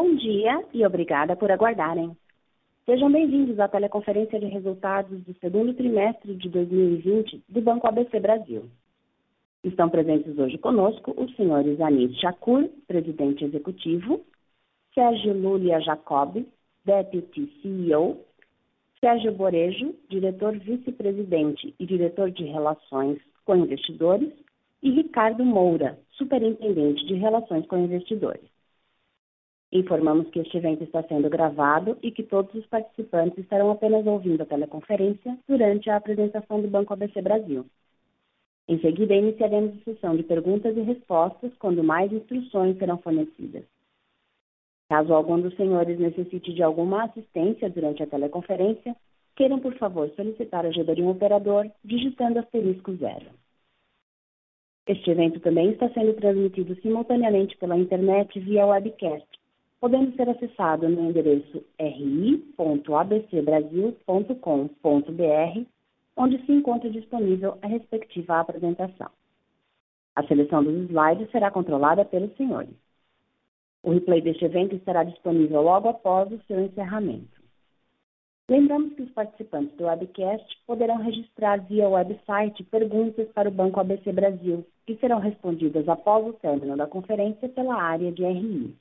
Bom dia e obrigada por aguardarem. Sejam bem-vindos à teleconferência de resultados do segundo trimestre de 2020 do Banco ABC Brasil. Estão presentes hoje conosco os senhores Anis Shakur, presidente executivo, Sérgio Lúlia Jacob, deputy CEO, Sérgio Borejo, diretor vice-presidente e diretor de relações com investidores, e Ricardo Moura, superintendente de relações com investidores. Informamos que este evento está sendo gravado e que todos os participantes estarão apenas ouvindo a teleconferência durante a apresentação do Banco ABC Brasil. Em seguida, iniciaremos a sessão de perguntas e respostas, quando mais instruções serão fornecidas. Caso algum dos senhores necessite de alguma assistência durante a teleconferência, queiram, por favor, solicitar ajuda de um operador digitando asterisco zero. Este evento também está sendo transmitido simultaneamente pela internet via webcast, podendo ser acessado no endereço ri.abcbrasil.com.br onde se encontra disponível a respectiva apresentação. A seleção dos slides será controlada pelos senhores. O replay deste evento estará disponível logo após o seu encerramento. Lembramos que os participantes do webcast poderão registrar via website perguntas para o Banco ABC Brasil, que serão respondidas após o término da conferência pela área de RI.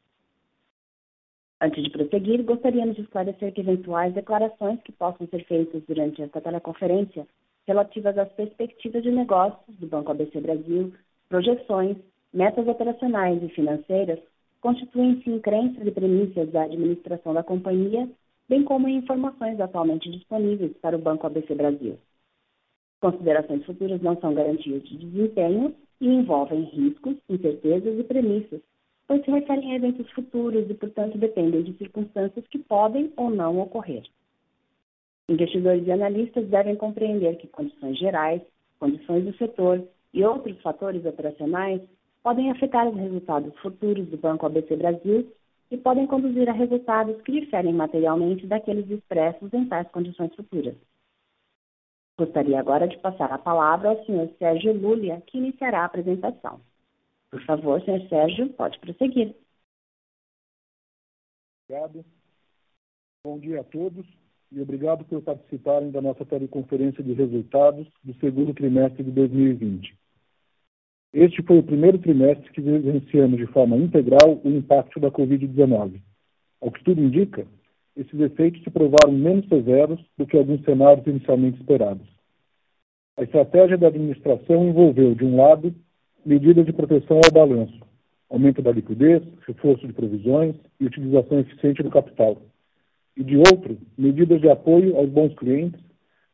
Antes de prosseguir, gostaríamos de esclarecer que eventuais declarações que possam ser feitas durante esta teleconferência relativas às perspectivas de negócios do Banco ABC Brasil, projeções, metas operacionais e financeiras, constituem-se em crenças e premissas da administração da companhia, bem como em informações atualmente disponíveis para o Banco ABC Brasil. Considerações futuras não são garantias de desempenho e envolvem riscos, incertezas e premissas pois se referem a eventos futuros e, portanto, dependem de circunstâncias que podem ou não ocorrer. Investidores e analistas devem compreender que condições gerais, condições do setor e outros fatores operacionais podem afetar os resultados futuros do Banco ABC Brasil e podem conduzir a resultados que diferem materialmente daqueles expressos em tais condições futuras. Gostaria agora de passar a palavra ao Sr. Sérgio Lúlia, que iniciará a apresentação. Por favor, senhor Sérgio, pode prosseguir. Obrigado. Bom dia a todos e obrigado por participarem da nossa teleconferência de resultados do segundo trimestre de 2020. Este foi o primeiro trimestre que vivenciamos de forma integral o impacto da Covid-19. Ao que tudo indica, esses efeitos se provaram menos severos do que alguns cenários inicialmente esperados. A estratégia da administração envolveu, de um lado, medidas de proteção ao balanço, aumento da liquidez, reforço de provisões e utilização eficiente do capital. E, de outro, medidas de apoio aos bons clientes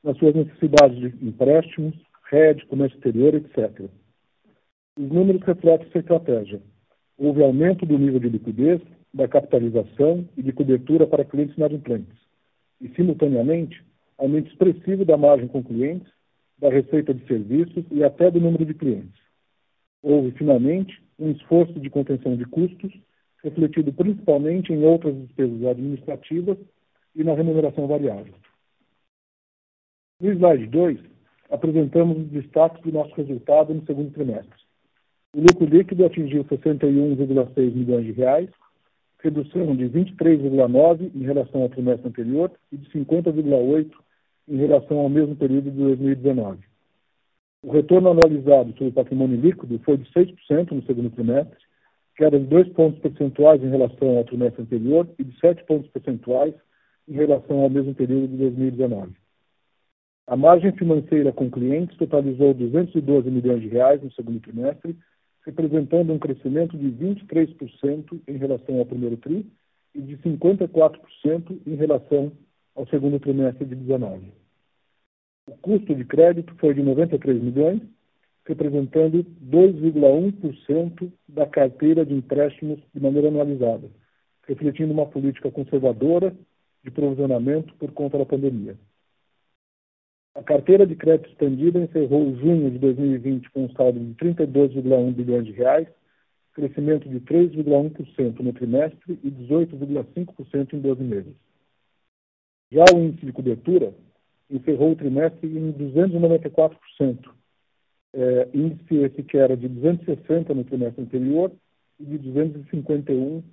nas suas necessidades de empréstimos, rede, comércio exterior, etc. Os números refletem essa estratégia. Houve aumento do nível de liquidez, da capitalização e de cobertura para clientes inadimplentes. E, simultaneamente, aumento expressivo da margem com clientes, da receita de serviços e até do número de clientes houve, finalmente, um esforço de contenção de custos, refletido principalmente em outras despesas administrativas e na remuneração variável. No slide 2, apresentamos os destaques do nosso resultado no segundo trimestre. O lucro líquido atingiu 61,6 milhões de reais, redução de 23,9 em relação ao trimestre anterior e de 50,8 em relação ao mesmo período de 2019. O retorno anualizado sobre patrimônio líquido foi de 6% no segundo trimestre, que era de 2 pontos percentuais em relação ao trimestre anterior e de 7 pontos percentuais em relação ao mesmo período de 2019. A margem financeira com clientes totalizou 212 milhões de reais no segundo trimestre, representando um crescimento de 23% em relação ao primeiro tri e de 54% em relação ao segundo trimestre de 2019. O custo de crédito foi de 93 milhões, representando 2,1% da carteira de empréstimos de maneira anualizada, refletindo uma política conservadora de provisionamento por conta da pandemia. A carteira de crédito expandida encerrou junho de 2020 com um saldo de 32,1 bilhões de reais, crescimento de 3,1% no trimestre e 18,5% em 12 meses. Já o índice de cobertura encerrou o trimestre em 294%. É, índice esse que era de 260 no trimestre anterior e de 251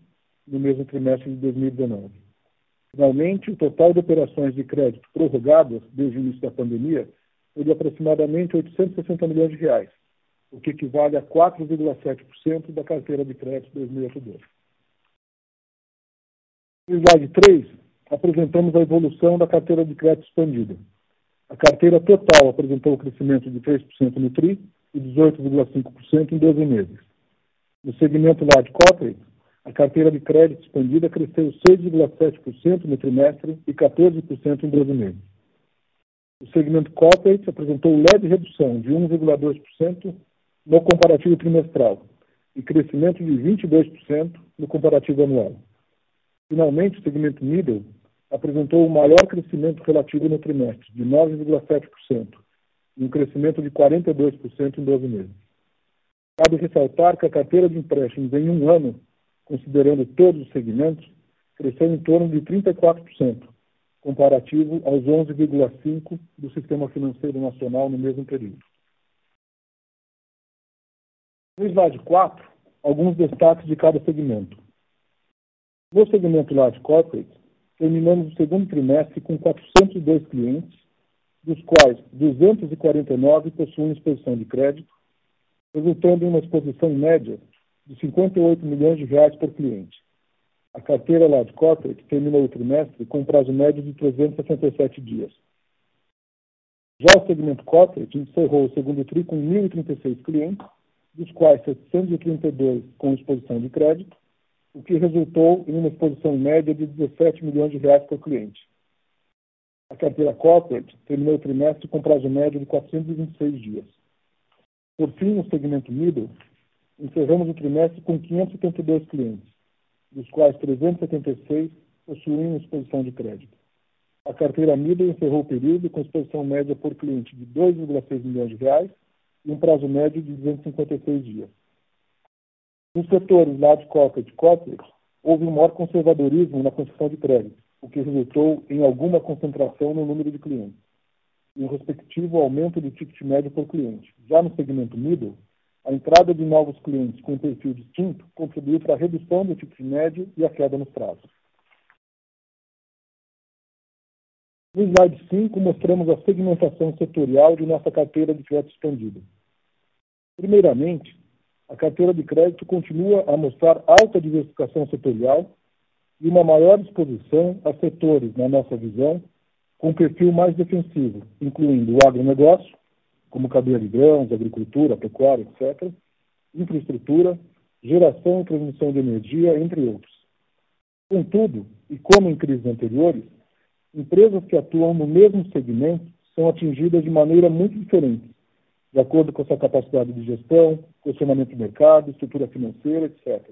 no mesmo trimestre de 2019. Finalmente, o total de operações de crédito prorrogadas desde o início da pandemia foi de aproximadamente 860 milhões de reais, o que equivale a 4,7% da carteira de crédito 2022. No slide 3, apresentamos a evolução da carteira de crédito expandida. A carteira total apresentou um crescimento de 3% no TRI e 18,5% em 12 meses. No segmento Large Corporate, a carteira de crédito expandida cresceu 6,7% no trimestre e 14% em 12 meses. O segmento Corporate apresentou leve redução de 1,2% no comparativo trimestral e crescimento de 22% no comparativo anual. Finalmente, o segmento Middle apresentou o maior crescimento relativo no trimestre, de 9,7%, e um crescimento de 42% em 12 meses. Cabe ressaltar que a carteira de empréstimos em um ano, considerando todos os segmentos, cresceu em torno de 34%, comparativo aos 11,5% do sistema financeiro nacional no mesmo período. No slide 4, alguns destaques de cada segmento. No segmento Large Corporate, terminamos o segundo trimestre com 402 clientes, dos quais 249 possuem exposição de crédito, resultando em uma exposição média de 58 milhões de reais por cliente. A carteira Large Corporate terminou o trimestre com um prazo médio de 367 dias. Já o segmento Corporate encerrou o segundo tri com 1.036 clientes, dos quais 732 com exposição de crédito, o que resultou em uma exposição média de 17 milhões de reais por cliente. A carteira Corporate terminou o trimestre com prazo médio de 426 dias. Por fim, no segmento Middle, encerramos o trimestre com 572 clientes, dos quais 376 possuem exposição de crédito. A carteira Middle encerrou o período com exposição média por cliente de 2,6 milhões de reais e um prazo médio de 256 dias. Nos setores Large Corporate e Corporate, houve um maior conservadorismo na concessão de crédito, o que resultou em alguma concentração no número de clientes e um respectivo aumento do ticket médio por cliente. Já no segmento Middle, a entrada de novos clientes com um perfil distinto contribuiu para a redução do ticket médio e a queda nos prazos. No slide 5, mostramos a segmentação setorial de nossa carteira de crédito expandida. Primeiramente, a carteira de crédito continua a mostrar alta diversificação setorial e uma maior exposição a setores, na nossa visão, com perfil mais defensivo, incluindo o agronegócio, como cadeia de grãos, agricultura, pecuária, etc., infraestrutura, geração e transmissão de energia, entre outros. Contudo, e como em crises anteriores, empresas que atuam no mesmo segmento são atingidas de maneira muito diferente, de acordo com sua capacidade de gestão, posicionamento de mercado, estrutura financeira, etc.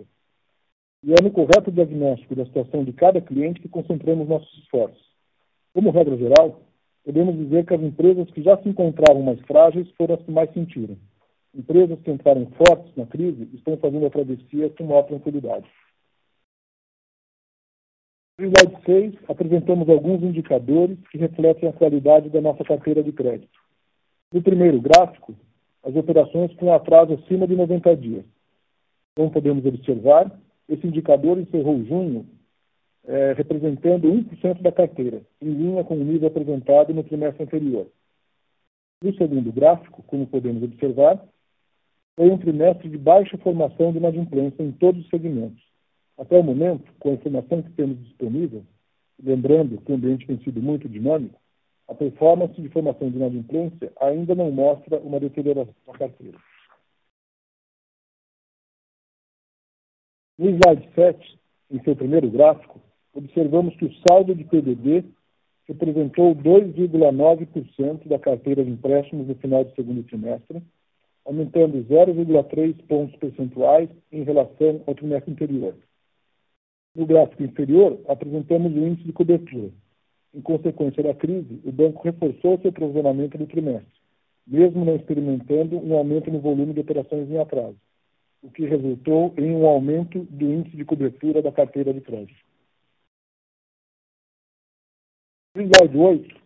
E é no correto diagnóstico da situação de cada cliente que concentramos nossos esforços. Como regra geral, podemos dizer que as empresas que já se encontravam mais frágeis foram as que mais sentiram. Empresas que entraram fortes na crise estão fazendo a travessia com maior tranquilidade. No slide 6, apresentamos alguns indicadores que refletem a qualidade da nossa carteira de crédito. No primeiro gráfico, as operações com atraso acima de 90 dias. Como podemos observar, esse indicador encerrou junho é, representando 1% da carteira, em linha com o nível apresentado no trimestre anterior. No segundo gráfico, como podemos observar, foi um trimestre de baixa formação de inadimplência em todos os segmentos. Até o momento, com a informação que temos disponível, lembrando que o ambiente tem sido muito dinâmico, a performance de formação de inadimplência ainda não mostra uma deterioração da carteira. No slide 7, em seu primeiro gráfico, observamos que o saldo de PDD representou 2,9% da carteira de empréstimos no final do segundo trimestre, aumentando 0,3 pontos percentuais em relação ao trimestre anterior. No gráfico inferior, apresentamos o índice de cobertura, em consequência da crise, o banco reforçou seu provisionamento no trimestre, mesmo não experimentando um aumento no volume de operações em atraso, o que resultou em um aumento do índice de cobertura da carteira de crédito. No slide 8,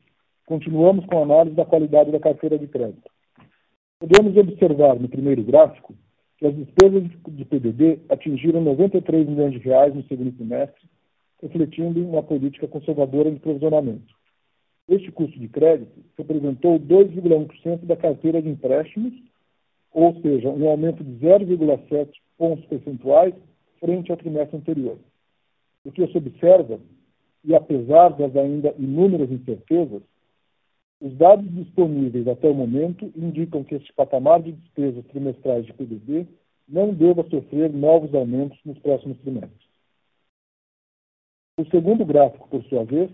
continuamos com a análise da qualidade da carteira de crédito. Podemos observar no primeiro gráfico que as despesas de PDD atingiram 93 milhões de reais no segundo trimestre, refletindo uma política conservadora de provisionamento. Este custo de crédito representou 2,1% da carteira de empréstimos, ou seja, um aumento de 0,7 pontos percentuais frente ao trimestre anterior. O que se observa, e apesar das ainda inúmeras incertezas, os dados disponíveis até o momento indicam que este patamar de despesas trimestrais de PDD não deva sofrer novos aumentos nos próximos trimestres. O segundo gráfico, por sua vez,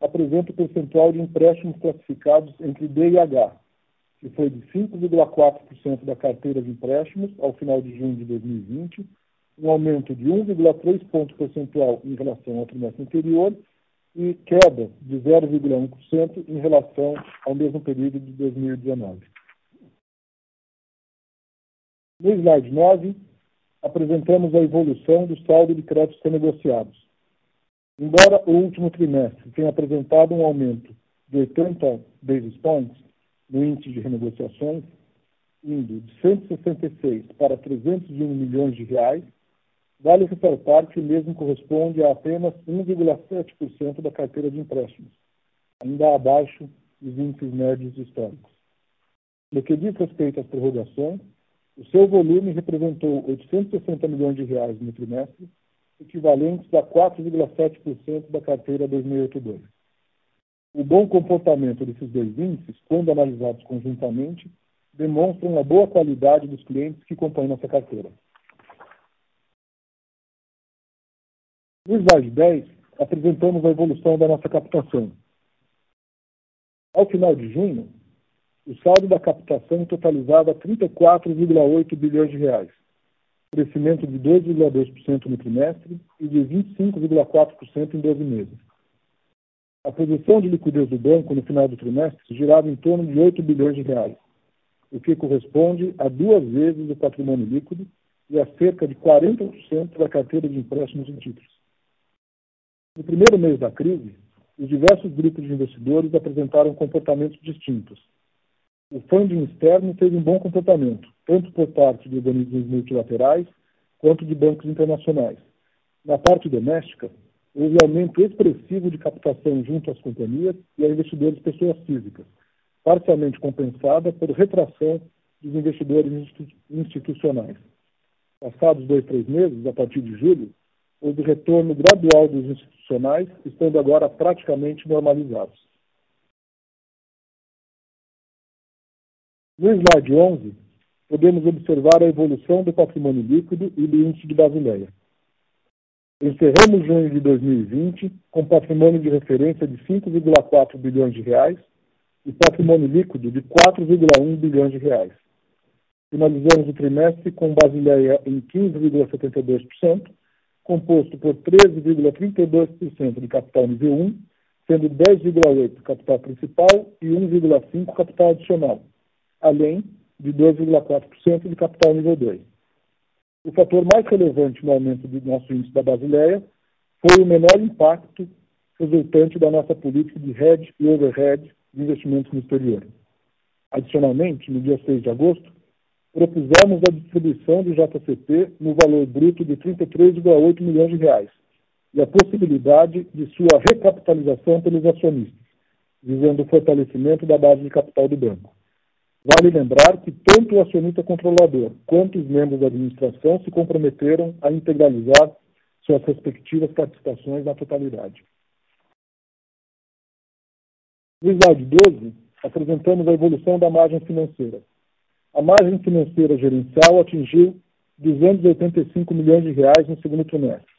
apresenta o percentual de empréstimos classificados entre D e H, que foi de 5,4% da carteira de empréstimos ao final de junho de 2020, um aumento de 1,3 ponto percentual em relação ao trimestre anterior e queda de 0,1% em relação ao mesmo período de 2019. No slide 9, apresentamos a evolução do saldo de créditos renegociados. Embora o último trimestre tenha apresentado um aumento de 80 basis points no índice de renegociações, indo de 166 para 301 milhões de reais, Vale ressaltar que mesmo corresponde a apenas 1,7% da carteira de empréstimos, ainda abaixo dos índices médios históricos. No que diz respeito às prorrogações, o seu volume representou 860 milhões de reais no trimestre, equivalentes a 4,7% da carteira 2082. O bom comportamento desses dois índices, quando analisados conjuntamente, demonstram a boa qualidade dos clientes que compõem nossa carteira. No slide 10, apresentamos a evolução da nossa captação. Ao final de junho, o saldo da captação totalizava 34,8 bilhões de reais, crescimento de 2,2% no trimestre e de 25,4% em 12 meses. A posição de liquidez do banco no final do trimestre girava em torno de 8 bilhões de reais, o que corresponde a duas vezes o patrimônio líquido e a cerca de 40% da carteira de empréstimos em títulos. No primeiro mês da crise, os diversos grupos de investidores apresentaram comportamentos distintos. O funding externo teve um bom comportamento, tanto por parte de organismos multilaterais quanto de bancos internacionais. Na parte doméstica, houve aumento expressivo de captação junto às companhias e a investidores pessoas físicas, parcialmente compensada por retração dos investidores institucionais. Passados dois, três meses, a partir de julho, houve retorno gradual dos institucionais, estando agora praticamente normalizados. No slide 11, podemos observar a evolução do patrimônio líquido e do índice de Basileia. Encerramos junho de 2020 com patrimônio de referência de 5,4 bilhões de reais e patrimônio líquido de 4,1 bilhões de reais. Finalizamos o trimestre com Basileia em 15,72%, composto por 13,32% de capital nível 1, sendo 10,8% capital principal e 1,5% capital adicional, além de 2,4% de capital nível 2. O fator mais relevante no aumento do nosso índice da Basileia foi o menor impacto resultante da nossa política de hedge e overhead de investimentos no exterior. Adicionalmente, no dia 6 de agosto, propusemos a distribuição do JCP no valor bruto de 33,8 milhões de reais e a possibilidade de sua recapitalização pelos acionistas, visando o fortalecimento da base de capital do banco. Vale lembrar que tanto o acionista controlador quanto os membros da administração se comprometeram a integralizar suas respectivas participações na totalidade. No slide 12, apresentamos a evolução da margem financeira. A margem financeira gerencial atingiu 285 milhões de reais no segundo trimestre,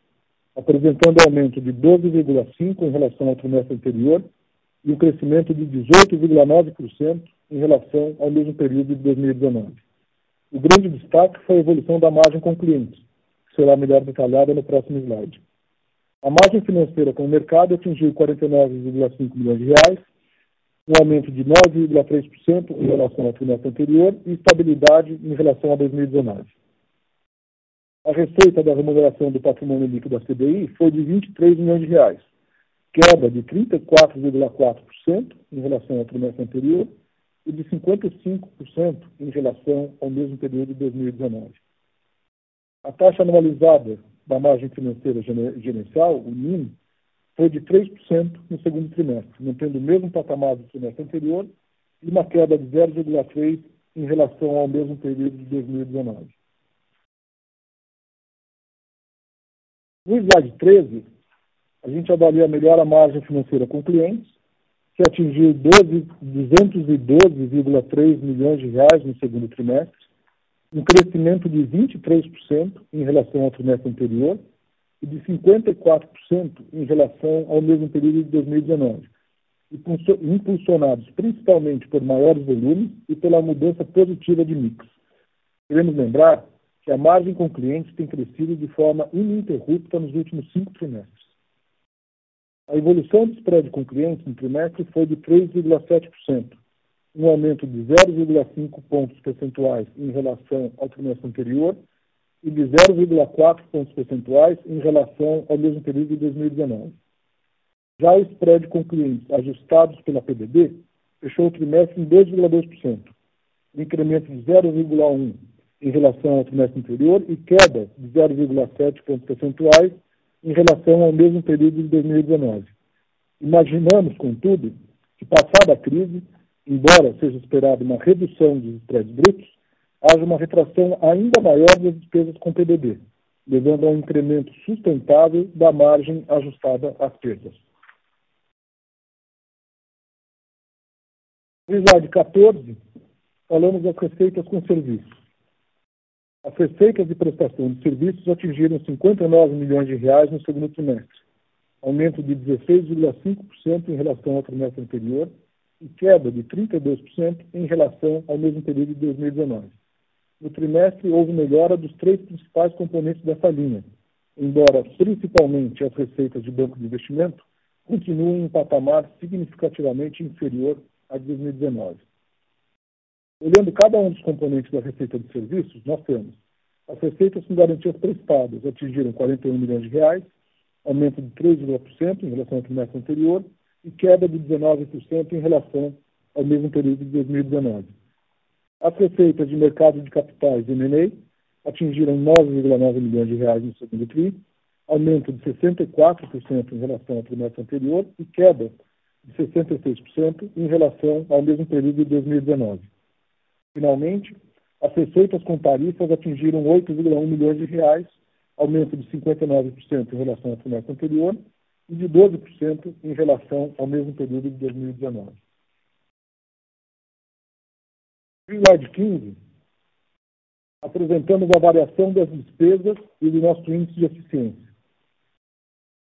apresentando aumento de 12,5% em relação ao trimestre anterior e um crescimento de 18,9% em relação ao mesmo período de 2019. O grande destaque foi a evolução da margem com clientes, que será melhor detalhada no próximo slide. A margem financeira com o mercado atingiu 49,5 milhões de reais, um aumento de 9,3% em relação ao trimestre anterior e estabilidade em relação a 2019. A receita da remuneração do patrimônio líquido da CDI foi de 23 milhões de reais, queda de 34,4% em relação ao trimestre anterior e de 55% em relação ao mesmo período de 2019. A taxa anualizada da margem financeira gerencial, o NIM, foi de 3% no segundo trimestre, mantendo o mesmo patamar do trimestre anterior e uma queda de 0,3% em relação ao mesmo período de 2019. No slide 13, a gente avalia melhor a margem financeira com clientes, que atingiu 212,3 milhões de reais no segundo trimestre, um crescimento de 23% em relação ao trimestre anterior e de 54% em relação ao mesmo período de 2019, impulsionados principalmente por maiores volumes e pela mudança positiva de mix. Queremos lembrar que a margem com clientes tem crescido de forma ininterrupta nos últimos cinco trimestres. A evolução do spread com clientes no trimestre foi de 3,7%, um aumento de 0,5 pontos percentuais em relação ao trimestre anterior e de 0,4 pontos percentuais em relação ao mesmo período de 2019. Já o spread com clientes ajustados pela PDD fechou o trimestre em 2,2%, um incremento de 0,1 em relação ao trimestre anterior e queda de 0,7 pontos percentuais em relação ao mesmo período de 2019. Imaginamos, contudo, que passada a crise, embora seja esperada uma redução dos spreads brutos, haja uma retração ainda maior das despesas com PDD, levando a um incremento sustentável da margem ajustada às perdas. No slide 14, falamos das receitas com serviços. As receitas de prestação de serviços atingiram 59 milhões de reais no segundo trimestre, aumento de 16,5% em relação ao trimestre anterior e queda de 32% em relação ao mesmo período de 2019. No trimestre, houve melhora dos três principais componentes dessa linha, embora principalmente as receitas de banco de investimento continuem em patamar significativamente inferior a de 2019. Olhando cada um dos componentes da receita de serviços, nós temos as receitas com garantias prestadas atingiram 41 milhões de reais, aumento de 3,1% em relação ao trimestre anterior e queda de 19% em relação ao mesmo período de 2019. As receitas de mercado de capitais e M&A atingiram 9,9 milhões de reais no segundo tri, aumento de 64% em relação ao trimestre anterior e queda de 66% em relação ao mesmo período de 2019. Finalmente, as receitas com tarifas atingiram 8,1 milhões de reais, aumento de 59% em relação ao trimestre anterior e de 12% em relação ao mesmo período de 2019. No slide 15, apresentamos a variação das despesas e do nosso índice de eficiência.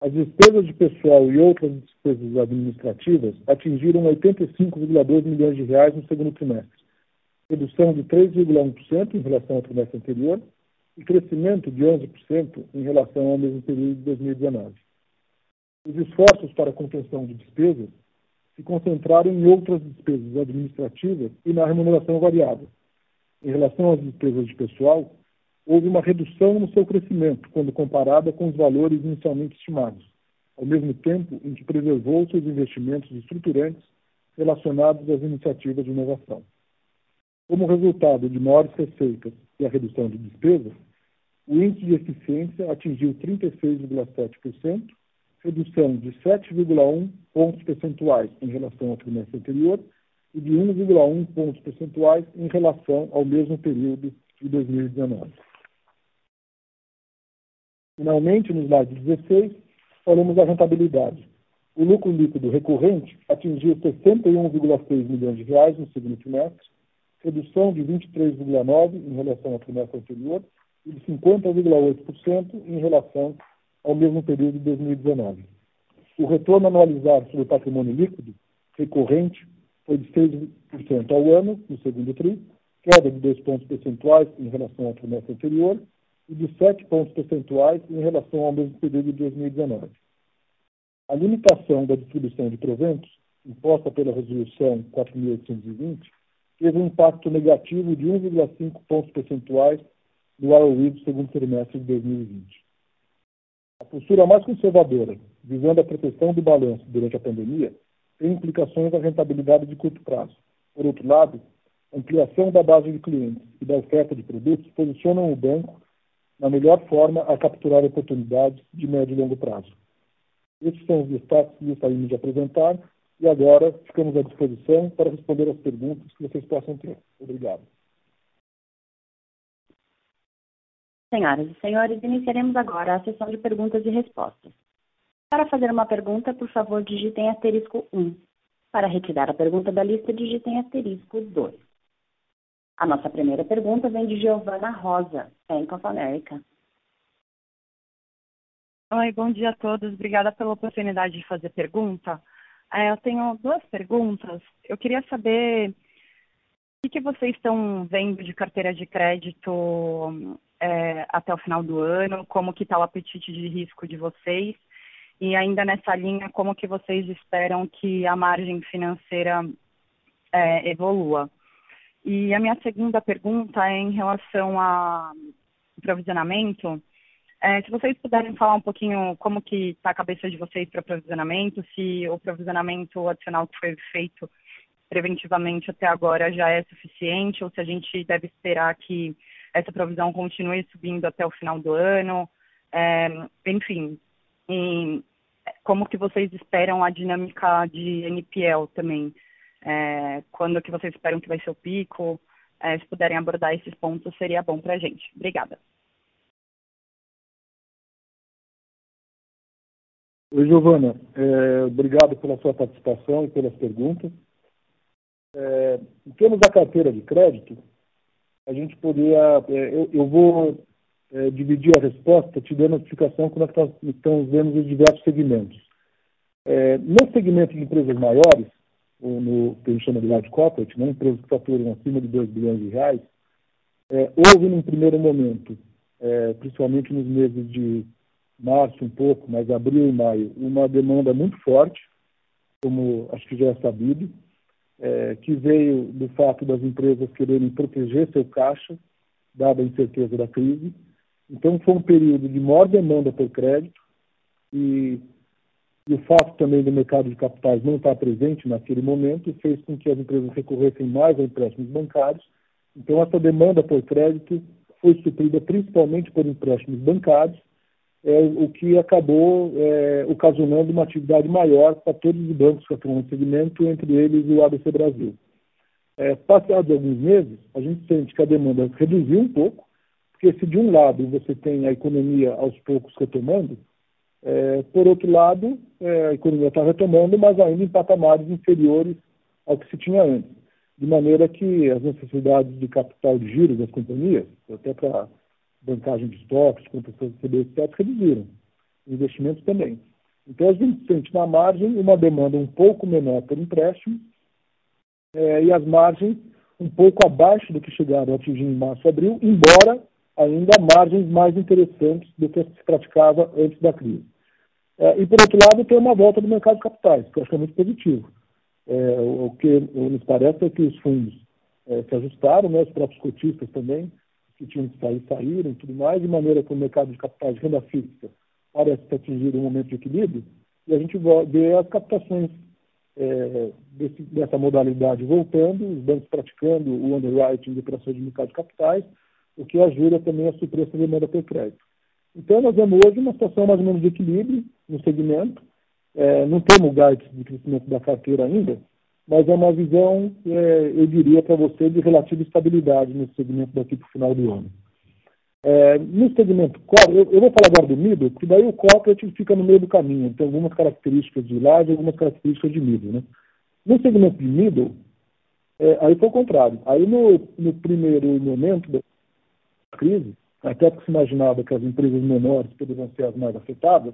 As despesas de pessoal e outras despesas administrativas atingiram 85,2 milhões de reais no segundo trimestre, redução de 3,1% em relação ao trimestre anterior e crescimento de 11% em relação ao mesmo período de 2019. Os esforços para a contenção de despesas se concentraram em outras despesas administrativas e na remuneração variável. Em relação às despesas de pessoal, houve uma redução no seu crescimento quando comparada com os valores inicialmente estimados, ao mesmo tempo em que preservou seus investimentos estruturantes relacionados às iniciativas de inovação. Como resultado de maiores receitas e a redução de despesas, o índice de eficiência atingiu 36,7%, redução de 7,1 pontos percentuais em relação ao trimestre anterior e de 1,1 pontos percentuais em relação ao mesmo período de 2019. Finalmente, no slide 16, falamos da rentabilidade. O lucro líquido recorrente atingiu 61,6 milhões de reais no segundo trimestre, redução de 23,9% em relação ao trimestre anterior e de 50,8% em relação ao mesmo período de 2019. O retorno anualizado sobre o patrimônio líquido recorrente foi de 6% ao ano, no segundo TRI, queda de 2 pontos percentuais em relação ao trimestre anterior e de 7 pontos percentuais em relação ao mesmo período de 2019. A limitação da distribuição de proventos, imposta pela Resolução 4.820, teve um impacto negativo de 1,5 pontos percentuais no ROE do segundo trimestre de 2020. A postura mais conservadora, visando a proteção do balanço durante a pandemia, tem implicações na rentabilidade de curto prazo. Por outro lado, a ampliação da base de clientes e da oferta de produtos posicionam o banco na melhor forma a capturar oportunidades de médio e longo prazo. Esses são os destaques que gostaríamos de apresentar e agora ficamos à disposição para responder as perguntas que vocês possam ter. Obrigado. Senhoras e senhores, iniciaremos agora a sessão de perguntas e respostas. Para fazer uma pergunta, por favor, digitem asterisco 1. Para retirar a pergunta da lista, digitem asterisco 2. A nossa primeira pergunta vem de Giovana Rosa, Bank of America. Oi, bom dia a todos. Obrigada pela oportunidade de fazer pergunta. É, eu tenho duas perguntas. Eu queria saber o que, que vocês estão vendo de carteira de crédito é, até o final do ano, como que está o apetite de risco de vocês e ainda nessa linha, como que vocês esperam que a margem financeira é, evolua. E a minha segunda pergunta é em relação ao provisionamento. É, se vocês puderem falar um pouquinho como que está a cabeça de vocês para provisionamento, se o provisionamento adicional que foi feito preventivamente até agora já é suficiente, ou se a gente deve esperar que essa provisão continue subindo até o final do ano. É, enfim, como que vocês esperam a dinâmica de NPL também? É, quando que vocês esperam que vai ser o pico? É, se puderem abordar esses pontos, seria bom para a gente. Obrigada. Oi, Giovana. É, obrigado pela sua participação e pelas perguntas. É, em termos da carteira de crédito, a gente poderia. É, eu, eu, vou é, dividir a resposta te dando a notificação como nós estamos vendo os diversos segmentos. É, no segmento de empresas maiores, ou no que a gente chama de large corporate, né, empresas que faturam acima de 2 bilhões de reais, é, houve num primeiro momento, é, principalmente nos meses de março um pouco, mas abril e maio, uma demanda muito forte, como acho que já é sabido, é, que veio do fato das empresas quererem proteger seu caixa, dada a incerteza da crise. Então, foi um período de maior demanda por crédito e e o fato também do mercado de capitais não estar presente naquele momento fez com que as empresas recorressem mais a empréstimos bancários. Então, essa demanda por crédito foi suprida principalmente por empréstimos bancários, é, o que acabou é, ocasionando uma atividade maior para todos os bancos que atuam no segmento, entre eles o ABC Brasil. É, passados alguns meses, a gente sente que a demanda reduziu um pouco, porque se de um lado você tem a economia aos poucos retomando, é, por outro lado, é, a economia está retomando, mas ainda em patamares inferiores ao que se tinha antes. De maneira que as necessidades de capital de giro das companhias, até para bancagem de estoques, contas de etc., reduziram. Investimentos também. Então, a gente sente na margem uma demanda um pouco menor por empréstimo é, e as margens um pouco abaixo do que chegaram a atingir em março e abril, embora ainda margens mais interessantes do que se praticava antes da crise. É, e, por outro lado, tem uma volta do mercado de capitais, que eu acho que é muito positivo. É, o que nos parece é que os fundos se ajustaram, né, os próprios cotistas também, que tinham que sair, saíram tudo mais, de maneira que o mercado de capitais de renda fixa parece ter atingido um momento de equilíbrio, e a gente vê as captações é, desse, dessa modalidade voltando, os bancos praticando o underwriting de operações de mercado de capitais, o que ajuda também a suprir essa demanda por crédito. Então, nós vemos hoje uma situação mais ou menos de equilíbrio no segmento. É, não temos guides de crescimento da carteira ainda, mas é uma visão, é, eu diria para você, de relativa estabilidade nesse segmento daqui para o final do ano. É, no segmento eu, eu vou falar agora do middle, porque daí o corporate fica no meio do caminho, tem algumas características de large e algumas características de middle. Né? No segmento de middle, é, aí foi o contrário. Aí no, no primeiro momento da crise, até porque se imaginava que as empresas menores poderiam ser as mais afetadas,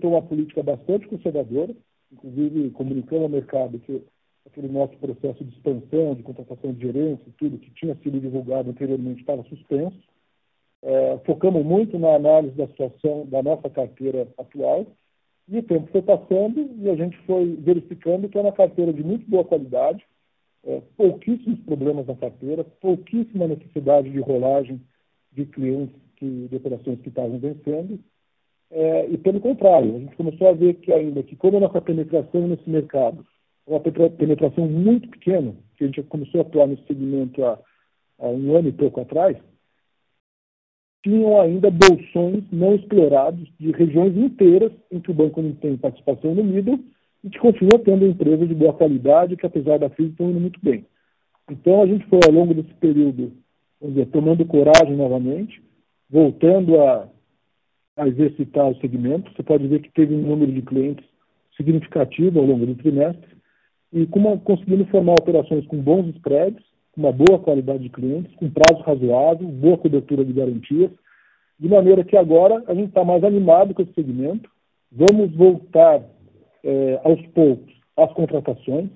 tem uma política bastante conservadora, inclusive comunicando ao mercado que aquele nosso processo de expansão, de contratação de gerência, tudo que tinha sido divulgado anteriormente estava suspenso. É, focamos muito na análise da situação da nossa carteira atual e o tempo foi passando e a gente foi verificando que é uma carteira de muito boa qualidade, é, pouquíssimos problemas na carteira, pouquíssima necessidade de rolagem de clientes que, de operações que estavam vencendo. É, e pelo contrário, a gente começou a ver que ainda que como a nossa penetração nesse mercado uma penetração muito pequena, que a gente começou a atuar nesse segmento há, há um ano e pouco atrás, tinham ainda bolsões não explorados de regiões inteiras em que o banco não tem participação no middle e que continua tendo empresas de boa qualidade que, apesar da crise, estão indo muito bem. Então, a gente foi, ao longo desse período, dizer, tomando coragem novamente, voltando a, a exercitar o segmento. Você pode ver que teve um número de clientes significativo ao longo do trimestre e uma, conseguindo formar operações com bons spreads, com uma boa qualidade de clientes, com prazo razoável, boa cobertura de garantias, de maneira que agora a gente está mais animado com esse segmento. Vamos voltar é, aos poucos às contratações,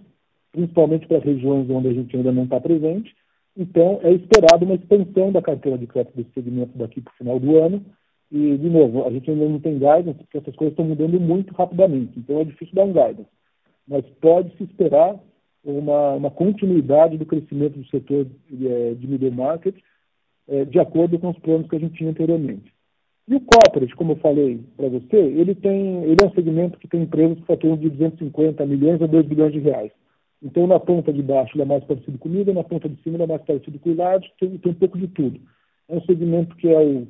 principalmente para as regiões onde a gente ainda não está presente. Então, é esperado uma expansão da carteira de crédito desse segmento daqui para o final do ano. E, de novo, a gente ainda não tem guidance, porque essas coisas estão mudando muito rapidamente. Então, é difícil dar um guidance. Mas pode-se esperar uma, uma, continuidade do crescimento do setor de, é, de middle market, é, de acordo com os planos que a gente tinha anteriormente. E o corporate, como eu falei para você, ele, tem, ele é um segmento que tem empresas que faturam de 250 milhões a 2 bilhões de reais. Então, na ponta de baixo, ele é mais parecido com comida, na ponta de cima, ele é mais parecido com idade, tem, tem um pouco de tudo. É um segmento que é o,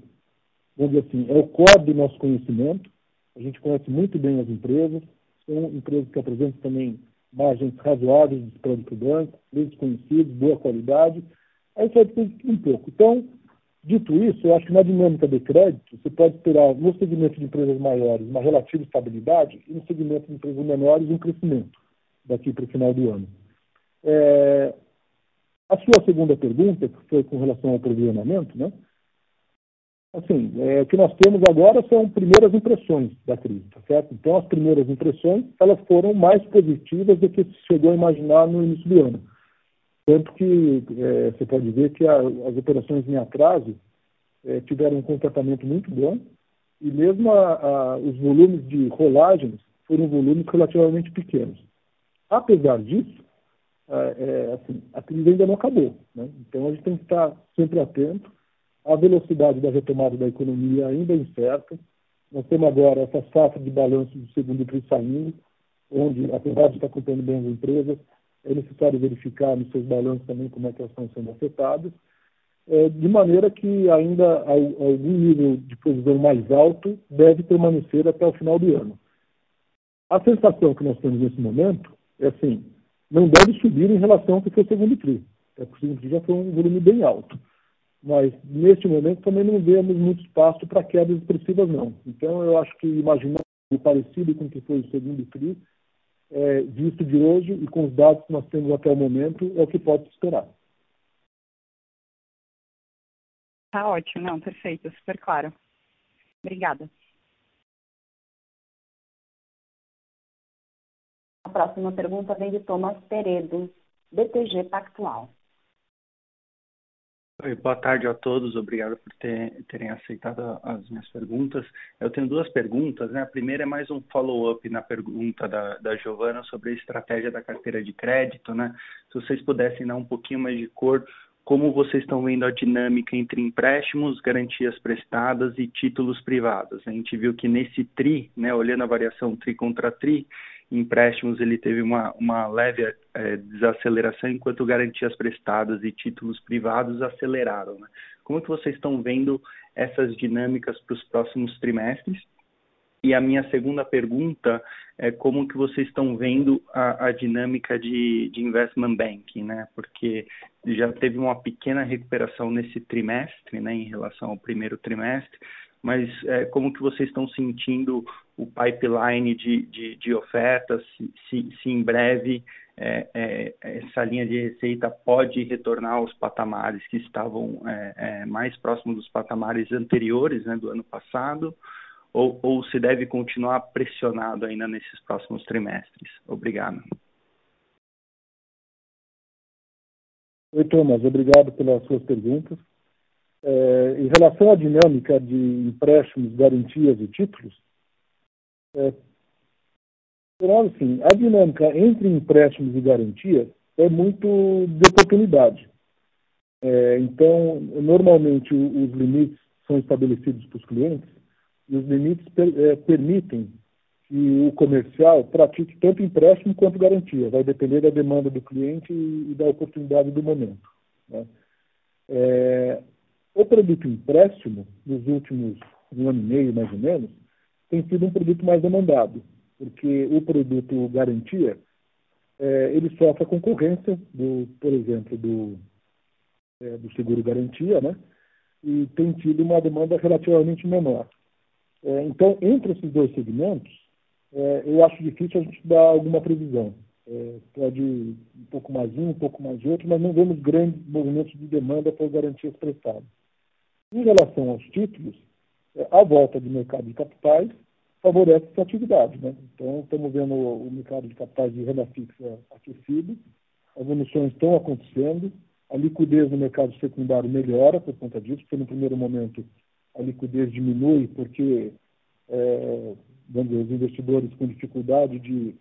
vamos dizer assim, é o core do nosso conhecimento. A gente conhece muito bem as empresas, são empresas que apresentam também margens razoáveis de spread para o banco, preços conhecidos, boa qualidade. Aí você vai um pouco. Então, dito isso, eu acho que na dinâmica de crédito, você pode esperar no segmento de empresas maiores uma relativa estabilidade e no segmento de empresas menores um crescimento daqui para o final do ano. É, a sua segunda pergunta, que foi com relação ao provisionamento, né? Assim, é, o que nós temos agora são primeiras impressões da crise, tá certo? Então, as primeiras impressões, elas foram mais positivas do que se chegou a imaginar no início do ano. Tanto que é, você pode ver que a, as operações em atraso é, tiveram um comportamento muito bom e mesmo a, a, os volumes de rolagens foram volumes relativamente pequenos. Apesar disso, é, assim, a crise ainda não acabou. Né? Então a gente tem que estar sempre atento. A velocidade da retomada da economia ainda é incerta. Nós temos agora essa safra de balanço do segundo tri saindo, onde, apesar de estar contando bem as empresas, é necessário verificar nos seus balanços também como é que elas estão sendo afetadas, é, de maneira que ainda algum nível de provisão mais alto deve permanecer até o final do ano. A sensação que nós temos nesse momento é assim, não deve subir em relação ao que foi o segundo TRI. É, o segundo TRI já foi um volume bem alto. Mas, neste momento, também não vemos muito espaço para quedas expressivas, não. Então, eu acho que imaginar parecido com o que foi o segundo TRI, é, visto de hoje e com os dados que nós temos até o momento, é o que pode esperar. Tá ótimo, não, perfeito, super claro. Obrigada. próxima pergunta vem de Thomas Peredo, BTG Pactual. Oi, boa tarde a todos, obrigado por ter, terem aceitado as minhas perguntas. Eu tenho duas perguntas, né? A primeira é mais um follow-up na pergunta da, da Giovana sobre a estratégia da carteira de crédito, né? Se vocês pudessem dar um pouquinho mais de cor, como vocês estão vendo a dinâmica entre empréstimos, garantias prestadas e títulos privados. A gente viu que nesse TRI, né, olhando a variação TRI contra TRI, empréstimos ele teve uma, uma leve é, desaceleração, enquanto garantias prestadas e títulos privados aceleraram. Né? Como que vocês estão vendo essas dinâmicas para os próximos trimestres? E a minha segunda pergunta é como que vocês estão vendo a, a dinâmica de, de, investment banking, né? Porque já teve uma pequena recuperação nesse trimestre, né, em relação ao primeiro trimestre, mas é, como que vocês estão sentindo o pipeline de, de, de ofertas, se, se, se, em breve é, é, essa linha de receita pode retornar aos patamares que estavam é, é, mais próximos dos patamares anteriores, né, do ano passado, ou, ou se deve continuar pressionado ainda nesses próximos trimestres? Obrigado. Oi, Thomas, obrigado pelas suas perguntas. É, em relação à dinâmica de empréstimos, garantias e títulos, é, assim, a dinâmica entre empréstimos e garantias é muito de oportunidade. É, então, normalmente, os limites são estabelecidos para os clientes e os limites per, é, permitem que o comercial pratique tanto empréstimo quanto garantia. Vai depender da demanda do cliente e, e da oportunidade do momento. Né? É, O produto empréstimo, nos últimos um ano e meio, mais ou menos, tem sido um produto mais demandado, porque o produto garantia, é, ele sofre a concorrência, do, por exemplo, do, é, do seguro garantia, né? e tem tido uma demanda relativamente menor. É, então, entre esses dois segmentos, é, eu acho difícil a gente dar alguma previsão. É, pode um pouco mais um, um pouco mais outro, mas não vemos grandes movimentos de demanda por garantias prestadas. Em relação aos títulos, é, a volta do mercado de capitais favorece essa atividade. Né? Então, estamos vendo o mercado de capitais de renda fixa aquecido, as emissões estão acontecendo, a liquidez no mercado secundário melhora por conta disso, porque no primeiro momento a liquidez diminui porque é, dizer, os investidores com dificuldade de,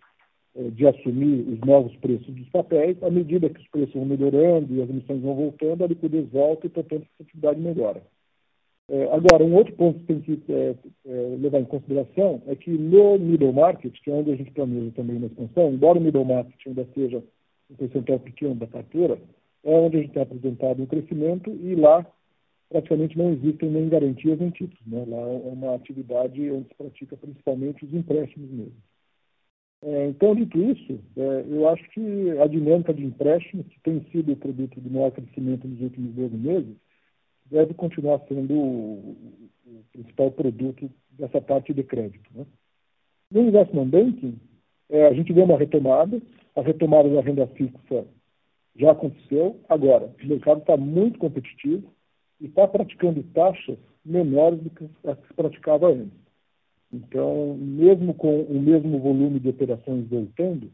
de assumir os novos preços dos papéis, à medida que os preços vão melhorando e as emissões vão voltando, a liquidez volta e, portanto, a atividade melhora. É, agora, um outro ponto que tem que é, é, levar em consideração é que no middle market, que é onde a gente planeja também uma expansão, embora o middle market ainda seja um percentual pequeno da carteira, é onde a gente tem apresentado um crescimento e lá praticamente não existem nem garantias nem títulos. Né? Lá é uma atividade onde se pratica principalmente os empréstimos mesmo. É, então, dito isso, é, eu acho que a dinâmica de empréstimos, que tem sido o produto de maior crescimento nos últimos 12 meses, deve continuar sendo o, o principal produto dessa parte de crédito. Né? No investment banking, é, a gente vê uma retomada, a retomada da renda fixa já aconteceu. Agora, o mercado está muito competitivo e está praticando taxas menores do que as que se praticava antes. Então, mesmo com o mesmo volume de operações voltando,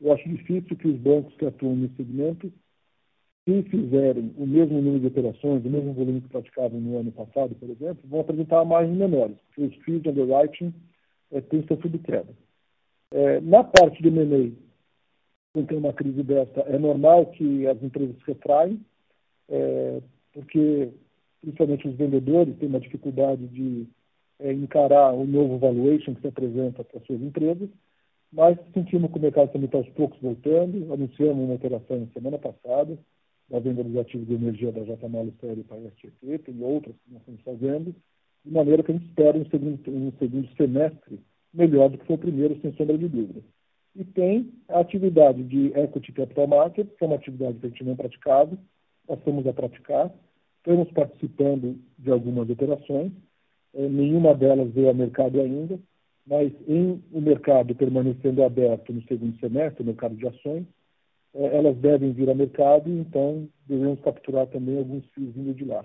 eu acho difícil que os bancos que atuam nesse segmento, se fizerem o mesmo número de operações, o mesmo volume que praticavam no ano passado, por exemplo, vão apresentar margens menores, porque os fees de underwriting é, têm sofrido queda. É, na parte de M&A, quando tem uma crise dessa, é normal que as empresas se retraem, é, porque principalmente os vendedores têm uma dificuldade de é, encarar o novo valuation que se apresenta para suas empresas, mas sentimos que o mercado também está aos poucos voltando, anunciamos uma operação na semana passada, da venda dos ativos de energia da Jatamalo Série para a STT, tem outras que nós estamos fazendo, de maneira que a gente espera um segundo, um segundo semestre melhor do que foi o primeiro, sem sombra de dúvida. E tem a atividade de Equity Capital Market, que é uma atividade que a gente não praticava, passamos a praticar, estamos participando de algumas operações, nenhuma delas veio ao mercado ainda, mas em o mercado permanecendo aberto no segundo semestre, o mercado de ações, eh, elas devem vir ao mercado e então devemos capturar também alguns fios vindo de lá.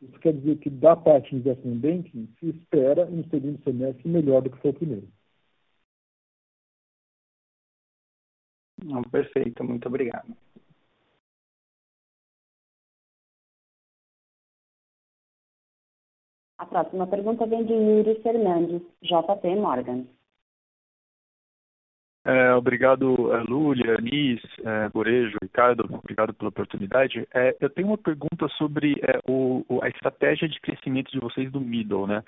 Isso quer dizer que da parte de investment banking se espera um segundo semestre melhor do que foi o primeiro. Não, perfeito, muito obrigado. A próxima pergunta vem de Yuri Fernandes, JP Morgan. É, obrigado, é, Lúlia, Anis, é, Borejo, Ricardo, obrigado pela oportunidade. É, eu tenho uma pergunta sobre é, a estratégia de crescimento de vocês do middle, né?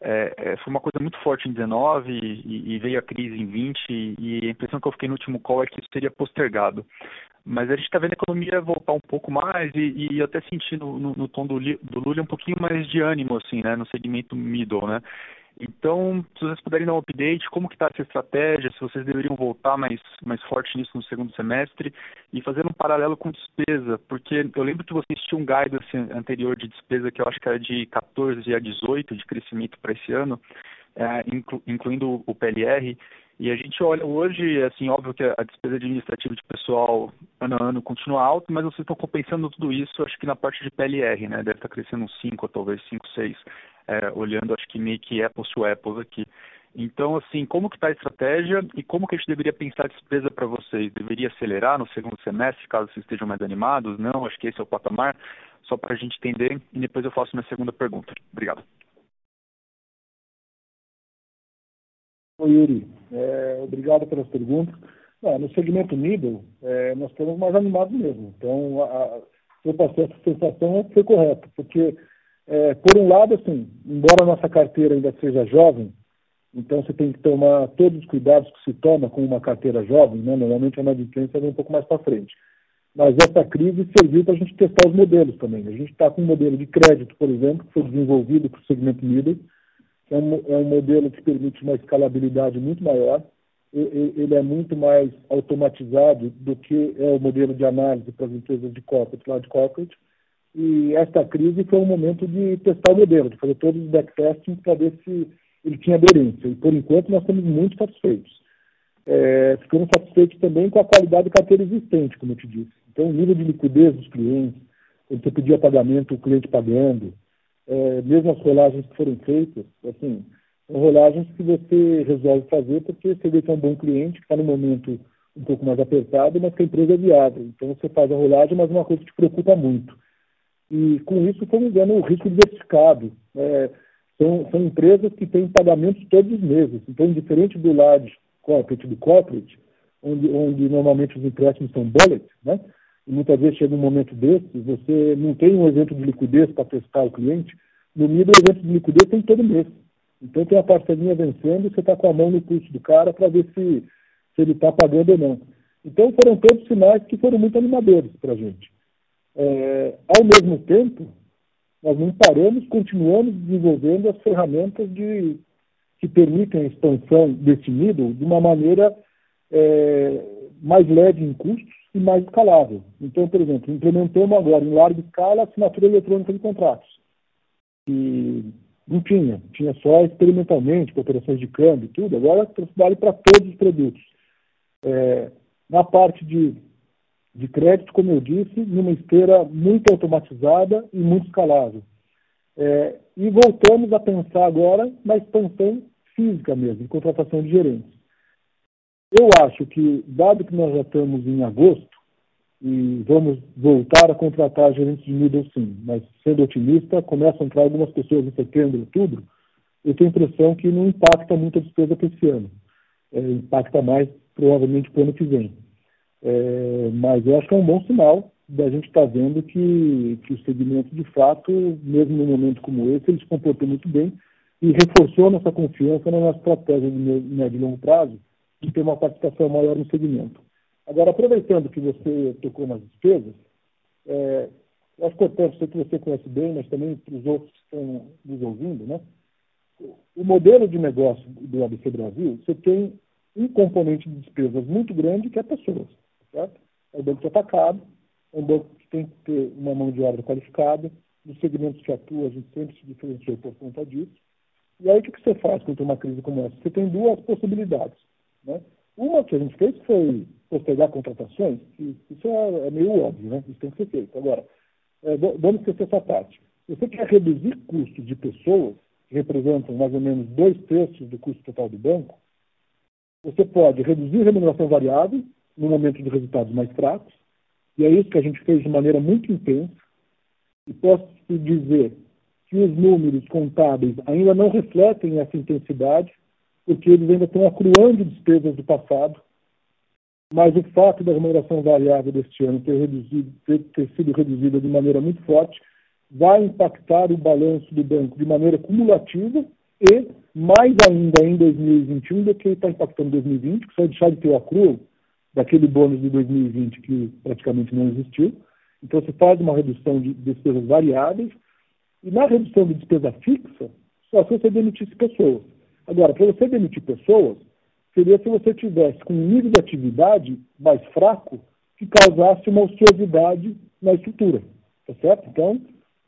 É, é, foi uma coisa muito forte em 19 e, e, veio a crise em 20 e a impressão que eu fiquei no último call é que isso seria postergado. Mas a gente está vendo a economia voltar um pouco mais e, e até senti no, no, tom do, do Lula um pouquinho mais de ânimo, assim, né, no segmento middle, né? Então, se vocês puderem dar um update, como que está essa estratégia, se vocês deveriam voltar mais, mais forte nisso no segundo semestre e fazer um paralelo com despesa, porque eu lembro que vocês tinham um guidance anterior de despesa que eu acho que era de 14 a 18 de crescimento para esse ano, é, inclu, incluindo o PLR, e a gente olha hoje, assim, óbvio que a despesa administrativa de pessoal ano a ano continua alta, mas vocês estão compensando tudo isso, acho que na parte de PLR, né? Deve estar crescendo uns 5 ou talvez 5, 6 é, olhando acho que meio que apples to apples aqui. Então, assim, como que está a estratégia e como que a gente deveria pensar a despesa para vocês? Deveria acelerar no segundo semestre, caso vocês estejam mais animados? Não, acho que esse é o patamar, só para a gente entender, e depois eu faço minha segunda pergunta. Obrigado. Oi, Yuri. É, obrigado pelas perguntas. No segmento middle, é, nós estamos mais animados mesmo. Então, a, a, eu passei essa sensação foi correto, porque é, por um lado, assim, embora a nossa carteira ainda seja jovem, então você tem que tomar todos os cuidados que se toma com uma carteira jovem, né? normalmente a inadimplência vem um pouco mais para frente. mas essa crise serviu para a gente testar os modelos também. A gente está com um modelo de crédito, por exemplo, que foi desenvolvido para o segmento middle, é um, é um modelo que permite uma escalabilidade muito maior, ele é muito mais automatizado do que é o modelo de análise para as empresas de corporate, lá de corporate, e esta crise foi um momento de testar o modelo, de fazer todos os backtesting para ver se ele tinha aderência. E, por enquanto, nós estamos muito satisfeitos. É, ficamos satisfeitos também com a qualidade da carteira existente, como eu te disse. Então, o nível de liquidez dos clientes, quando você pedia pagamento, o cliente pagando, é, mesmo as rolagens que foram feitas, assim, são rolagens que você resolve fazer porque você vê que é um bom cliente, que está no momento um pouco mais apertado, mas que a empresa é viável. Então, você faz a rolagem, mas é uma coisa que te preocupa muito. E, com isso, fomos vendo o risco diversificado. É, são, são empresas que têm pagamentos todos os meses. Então, diferente do large corporate do corporate, onde, onde normalmente os empréstimos são bullet, né? E muitas vezes chega um momento desse, você não tem um evento de liquidez para testar o cliente, no nível o evento de liquidez tem todo mês. Então tem a parcelinha vencendo você está com a mão no pulso do cara para ver se, se ele está pagando ou não. Então foram todos sinais que foram muito animadores para a gente. É, ao mesmo tempo, nós não paramos, continuamos desenvolvendo as ferramentas de, que permitem a expansão desse nível de uma maneira é, mais leve em custos e mais escalável. Então, por exemplo, implementamos agora em larga escala a assinatura eletrônica de contratos. E não tinha, tinha só experimentalmente, com operações de câmbio e tudo, agora vale para todos os produtos. É, na parte de, de crédito, como eu disse, numa esteira muito automatizada e muito escalável. É, e voltamos a pensar agora na expansão física mesmo, em contratação de gerentes. Eu acho que, dado que nós já estamos em agosto, e vamos voltar a contratar gerentes de middle sim, mas sendo otimista, começam a entrar algumas pessoas em setembro, outubro, eu tenho a impressão que não impacta muito a despesa para esse ano. É, impacta mais, provavelmente, para o ano que vem. É, mas eu acho que é um bom sinal da gente estar tá vendo que, que o segmento, de fato, mesmo num momento como esse, ele se comportou muito bem e reforçou nossa confiança na nossa estratégia de médio e longo prazo, de ter uma participação maior no segmento. Agora, aproveitando que você tocou nas despesas, é, acho importante, sei que você conhece bem, mas também para os outros que estão nos ouvindo, né? O modelo de negócio do ABC Brasil, você tem um componente de despesas muito grande que é pessoas, certo? É o banco de atacado, é um banco que tem que ter uma mão de obra qualificada, nos segmentos que atua, a gente sempre se diferenciou por conta disso. E aí, o que você faz tem uma crise como essa? Você tem duas possibilidades. Né? Uma que a gente fez foi postergar contratações, isso é, é, meio óbvio, né? Isso tem que ser feito. Agora, é, vamos esquecer essa parte. Você quer reduzir custos de pessoas, que representam mais ou menos dois terços do custo total do banco, você pode reduzir a remuneração variável no momento de resultados mais fracos, e é isso que a gente fez de maneira muito intensa, e posso dizer que os números contábeis ainda não refletem essa intensidade, porque eles ainda estão acruando despesas do passado, mas o fato da remuneração variável deste ano ter, reduzido, ter, ter sido reduzida de maneira muito forte vai impactar o balanço do banco de maneira cumulativa e mais ainda em 2021 do que está impactando 2020, que só deixar de ter o acrúo daquele bônus de 2020 que praticamente não existiu. Então, você faz uma redução de despesas variáveis e na redução de despesa fixa, só se você demitisse pessoas. Agora, para você demitir pessoas, seria se você tivesse com um nível de atividade mais fraco que causasse uma ociosidade na estrutura, tá certo? Então,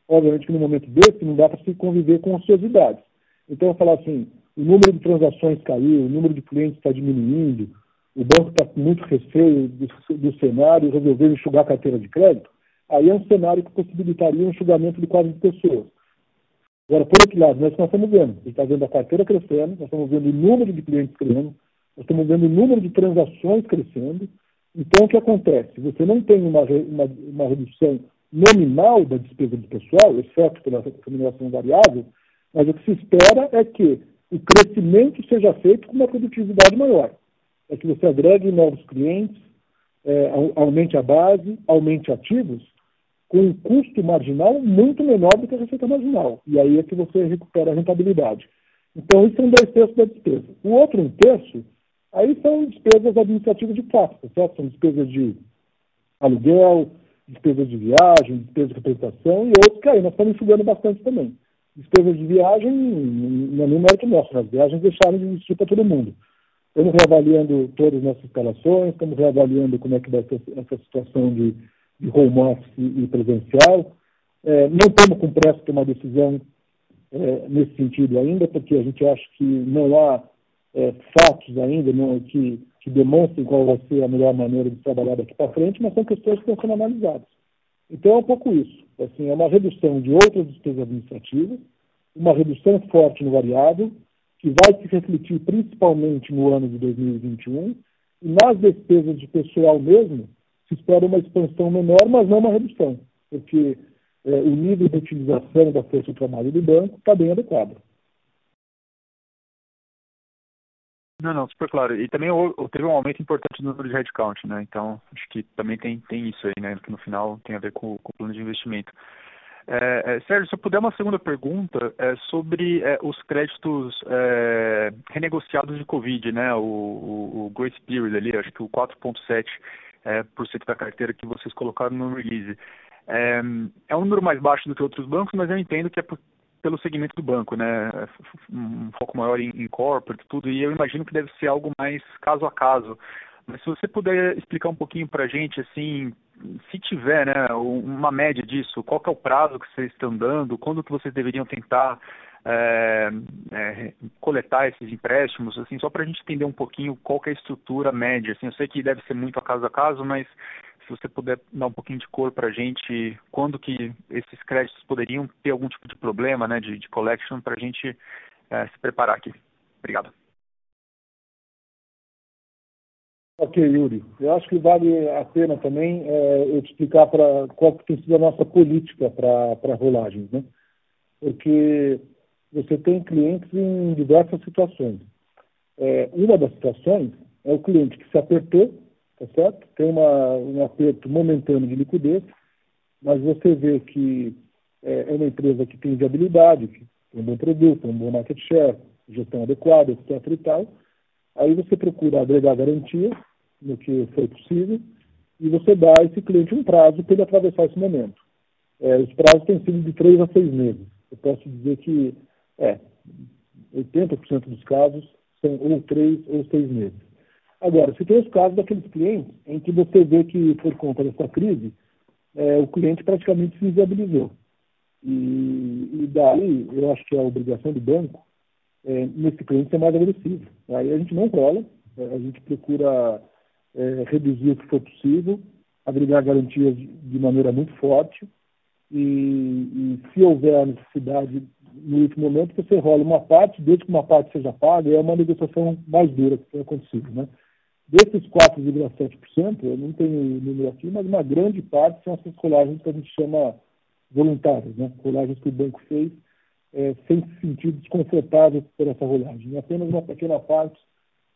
obviamente que no momento desse não dá para se conviver com ociosidades. Então, eu falar assim, o número de transações caiu, o número de clientes está diminuindo, o banco está com muito receio do, do cenário, resolveu enxugar a carteira de crédito, aí é um cenário que possibilitaria um enxugamento de quadro de pessoas. Agora, por outro lado, nós estamos vendo, a gente está vendo a carteira crescendo, nós estamos vendo o número de clientes crescendo, nós estamos vendo o número de transações crescendo. Então, o que acontece? Você não tem uma, uma, uma redução nominal da despesa do pessoal, exceto pela remuneração variável, mas o que se espera é que o crescimento seja feito com uma produtividade maior. É que você agregue novos clientes, é, aumente a base, aumente ativos, com um custo marginal muito menor do que a receita marginal. E aí é que você recupera a rentabilidade. Então, isso são dois terços da despesa. O outro um terço Aí são despesas administrativas de fato, certo? São despesas de aluguel, despesas de viagem, despesas de representação, e outros que aí nós estamos enxugando bastante também. Despesas de viagem não é nem mérito nosso, as viagens deixaram de existir para todo mundo. Estamos reavaliando todas as nossas instalações, estamos reavaliando como é que vai ser essa situação de, de home office e presencial. É, não estamos com pressa de tomar decisão é, nesse sentido ainda, porque a gente acha que não há é, fatos ainda não, que, que demonstrem qual vai ser a melhor maneira de trabalhar daqui para frente, mas são questões que estão sendo analisadas. Então é um pouco isso. Assim, é uma redução de outras despesas administrativas, uma redução forte no variável, que vai se refletir principalmente no ano de 2021, e nas despesas de pessoal mesmo, se espera uma expansão menor, mas não uma redução, porque é, o nível de utilização da força de trabalho do banco está bem adequado. Não, não, super claro. E também teve um aumento importante no número de headcount, né? Então, acho que também tem, tem isso aí, né? Que no final tem a ver com, com o plano de investimento. É, é, Sérgio, se eu puder uma segunda pergunta é, sobre é, os créditos é, renegociados de Covid, né? O, o, o, Grace Period ali, acho que o 4,7% é, por cento da carteira que vocês colocaram no release. É, é um número mais baixo do que outros bancos, mas eu entendo que é por, pelo segmento do banco, né? Um foco maior em, em corporate, tudo, e eu imagino que deve ser algo mais caso a caso. Mas se você puder explicar um pouquinho para a gente, assim, se tiver, né, uma média disso, qual é o prazo que vocês estão dando, quando que vocês deveriam tentar é, é, coletar esses empréstimos, assim, só para a gente entender um pouquinho qual é a estrutura média. Assim, eu sei que deve ser muito a caso a caso, mas se você puder dar um pouquinho de cor para a gente, quando que esses créditos poderiam ter algum tipo de problema né, de, de collection para a gente é, se preparar aqui. Obrigado. Ok, Yuri. Eu acho que vale a pena também é, eu te explicar para qual que tem sido a nossa política para rolagens, né? Porque você tem clientes em diversas situações. É, uma das situações é o cliente que se apertou tá certo? Tem uma, um aperto momentâneo de liquidez, mas você vê que é, é uma empresa que tem viabilidade, que tem um bom produto, um bom market share, gestão adequada, etc. e tal. Aí você procura agregar garantia no que for possível e você dá a esse cliente um prazo para ele atravessar esse momento. É, os prazos têm sido de três a seis meses. Eu posso dizer que é, 80% dos casos são ou três ou seis meses. Agora, se tem os casos daqueles clientes em que você vê que, por conta dessa crise, é, o cliente praticamente se inviabilizou. E, e, daí, eu acho que a obrigação do banco, é, nesse cliente, ser mais agressivo. Aí a gente não rola, é, a gente procura é, reduzir o que for possível, agregar garantias de maneira muito forte, e, e se houver a necessidade, no último momento, você rola uma parte, desde que uma parte seja paga, é uma negociação mais dura que tem acontecido, né? Desses 4,7%, eu não tenho o número aqui, mas uma grande parte são essas colagens que a gente chama voluntárias, né? colagens que o banco fez é, sem se sentir desconfortável por essa rolagem. E apenas uma pequena parte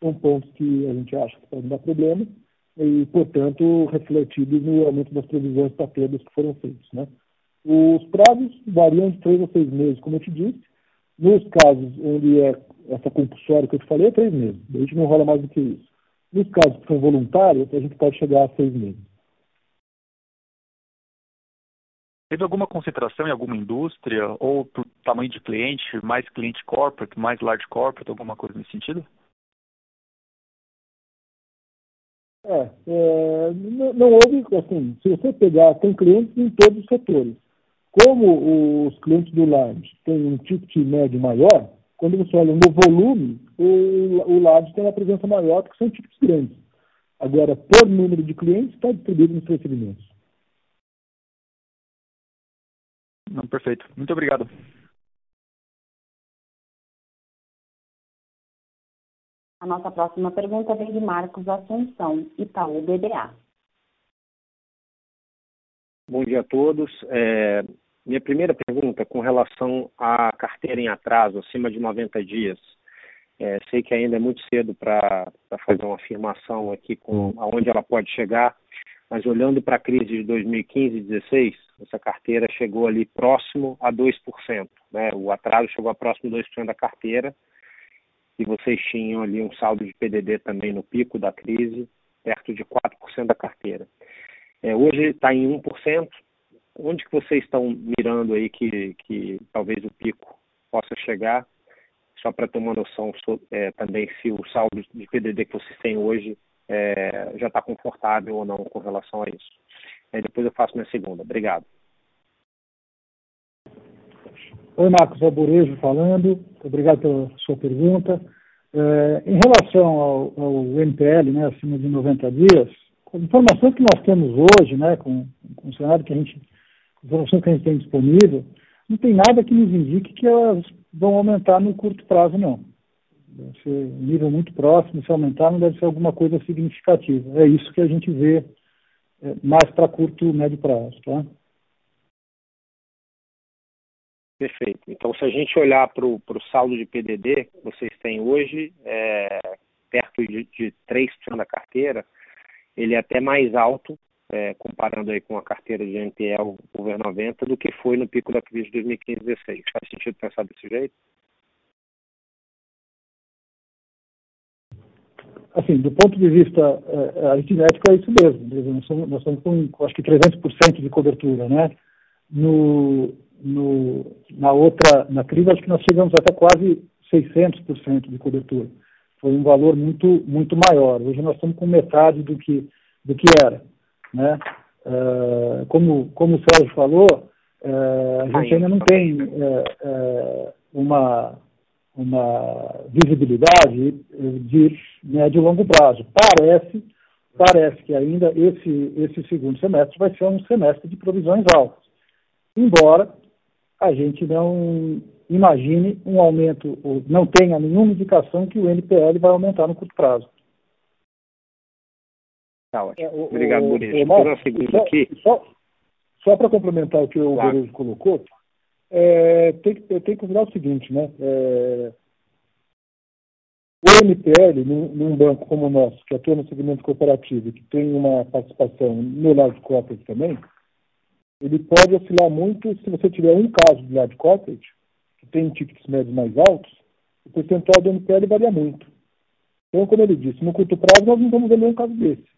são pontos que a gente acha que podem dar problema e, portanto, refletidos no aumento das previsões para perdas que foram feitos. Né? Os prazos variam de três a seis meses, como eu te disse. Nos casos onde é essa compulsória que eu te falei, é três meses. A gente não rola mais do que isso. Nos casos que são voluntários, a gente pode chegar a seis meses. Teve alguma concentração em alguma indústria ou por tamanho de cliente, mais cliente corporate, mais large corporate, alguma coisa nesse sentido? É, é não, não, houve, assim, se você pegar, tem clientes em todos os setores. Como os clientes do large têm um ticket médio maior, quando você olha no volume, o, o LAD tem uma presença maior, porque são tipos grandes. Agora, por número de clientes, está distribuído nos três segmentos. Não, perfeito. Muito obrigado. A nossa próxima pergunta vem de Marcos Assunção, Itaú BBA. Bom dia a todos. É, minha primeira pergunta com relação à carteira em atraso, acima de 90 dias. É, sei que ainda é muito cedo para fazer uma afirmação aqui com aonde ela pode chegar, mas olhando para a crise de 2015 e 2016, essa carteira chegou ali próximo a 2%. Né? O atraso chegou a próximo de 2% da carteira, e vocês tinham ali um saldo de PDD também no pico da crise, perto de 4% da carteira. É, hoje está em 1%. Onde que vocês estão mirando aí que, que talvez o pico possa chegar? Só para ter uma noção é, também se o saldo de PDD que vocês têm hoje é, já está confortável ou não com relação a isso. Depois eu faço minha segunda. Obrigado. Oi, Marcos Alborejo falando. Obrigado pela sua pergunta. É, em relação ao, ao, NPL, né, acima de 90 dias, as informações que nós temos hoje, né, com, com o cenário que a gente, informações que a gente tem disponível, não tem nada que nos indique que elas vão aumentar no curto prazo, não. Deve ser um nível muito próximo, se aumentar não deve ser alguma coisa significativa. É isso que a gente vê é, mais para curto, médio prazo, tá? Perfeito. Então, se a gente olhar para o saldo de PDD que vocês têm hoje, é, perto de, de 3% da carteira, ele é até mais alto, é, comparando aí com a carteira de NPL over 90, do que foi no pico da crise de 2015-16. Faz sentido pensar desse jeito? Assim, do ponto de vista é, aritmético, é isso mesmo. Nós estamos, nós estamos com, acho que 300% de cobertura, né? No, no, na outra, na crise, acho que nós chegamos até quase 600% de cobertura. Foi um valor muito, muito maior. Hoje nós estamos com metade do que, do que era. Né? Uh, como, como o Sérgio falou, uh, a gente ainda não tem uh, uma, uma visibilidade de médio e longo prazo. Parece, parece que ainda esse, esse segundo semestre vai ser um semestre de provisões altas. Embora a gente não imagine um aumento, não tenha nenhuma indicação que o NPL vai aumentar no curto prazo. Tá ótimo. É, Obrigado, Boris. Só. Só, só para complementar o que o claro. colocou, é, tem, tem que considerar o seguinte, né? É, o NPL, num, num, banco como o nosso, que atua no segmento cooperativo, que tem uma participação no lado de corporate também, ele pode oscilar muito se você tiver um caso de large corporate, que tem tickets médios mais altos, o percentual do NPL varia muito. Então, como ele disse, no curto prazo nós não vamos ver nenhum caso desse.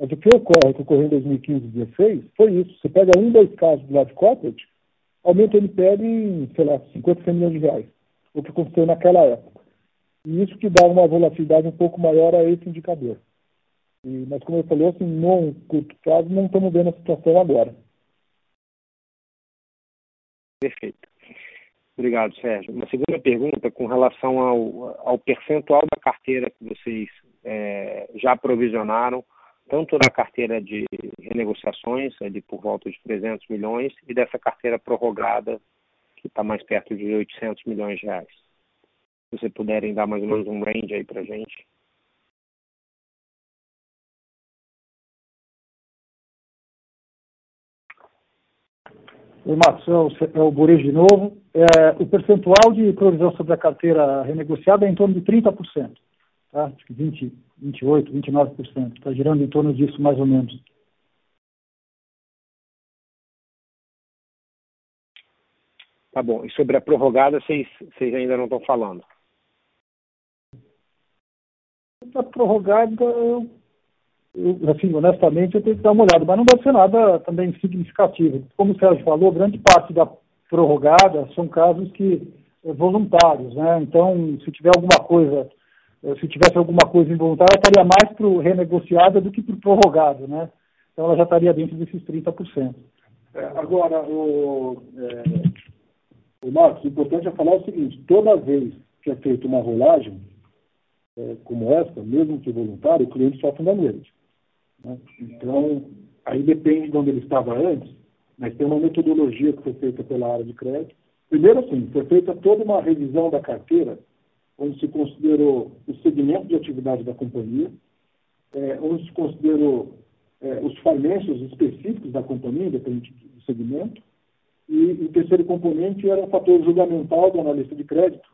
Mas o que ocorre, que ocorreu em 2015 e 2016, foi isso. Você pega um, dois casos de large corporate, aumenta o NPL em, sei lá, 50, 100 milhões de reais. O que aconteceu naquela época. E isso que dá uma volatilidade um pouco maior a esse indicador. E, mas, como eu falei, assim, no curto prazo, não estamos vendo a situação agora. Perfeito. Obrigado, Sérgio. Uma segunda pergunta com relação ao, ao percentual da carteira que vocês é, já provisionaram, tanto na carteira de renegociações, é de por volta de 300 milhões, e dessa carteira prorrogada, que está mais perto de 800 milhões de reais. Se vocês puderem dar mais ou menos um range aí para gente. o Marcos, é o Burejo de novo, é, o percentual de provisão sobre a carteira renegociada é em torno de 30%, tá? Acho que 20, 28, 29%, está girando em torno disso mais ou menos. Tá bom. E sobre a prorrogada, vocês, vocês ainda não estão falando? A prorrogada, eu eu, assim, honestamente, eu tenho que dar uma olhada, mas não deve ser nada também significativo. Como o Sérgio falou, grande parte da prorrogada são casos que é, voluntários, né? Então, se tiver alguma coisa, eh, se tivesse alguma coisa involuntária, estaria mais para o renegociada do que para o prorrogado, né? Então, ela já estaria dentro desses 30%. É, agora, o, é, o Marcos, o importante é falar o seguinte: toda vez que é feita uma rolagem é, como essa, mesmo que voluntária, o cliente sofre um dano né? Então, aí depende de onde ele estava antes, mas tem uma metodologia que foi feita pela área de crédito. Primeiro, assim, foi feita toda uma revisão da carteira, onde se considerou o segmento de atividade da companhia, é, onde se considerou é, os falências específicos da companhia, independente do segmento, e o terceiro componente era o fator julgamental do analista de crédito,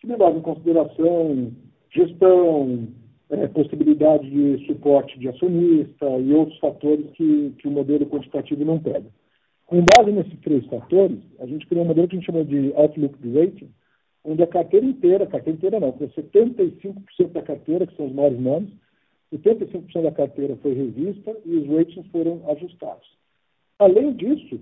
que levava em consideração gestão, é, possibilidade de suporte de acionista e outros fatores que, que o modelo quantitativo não pega. Com base nesses três fatores, a gente criou um modelo que a gente chama de Outlook Rating, onde a carteira inteira, a carteira inteira não, com 75% da carteira, que são os maiores nomes, 85% da carteira foi revista e os ratings foram ajustados. Além disso,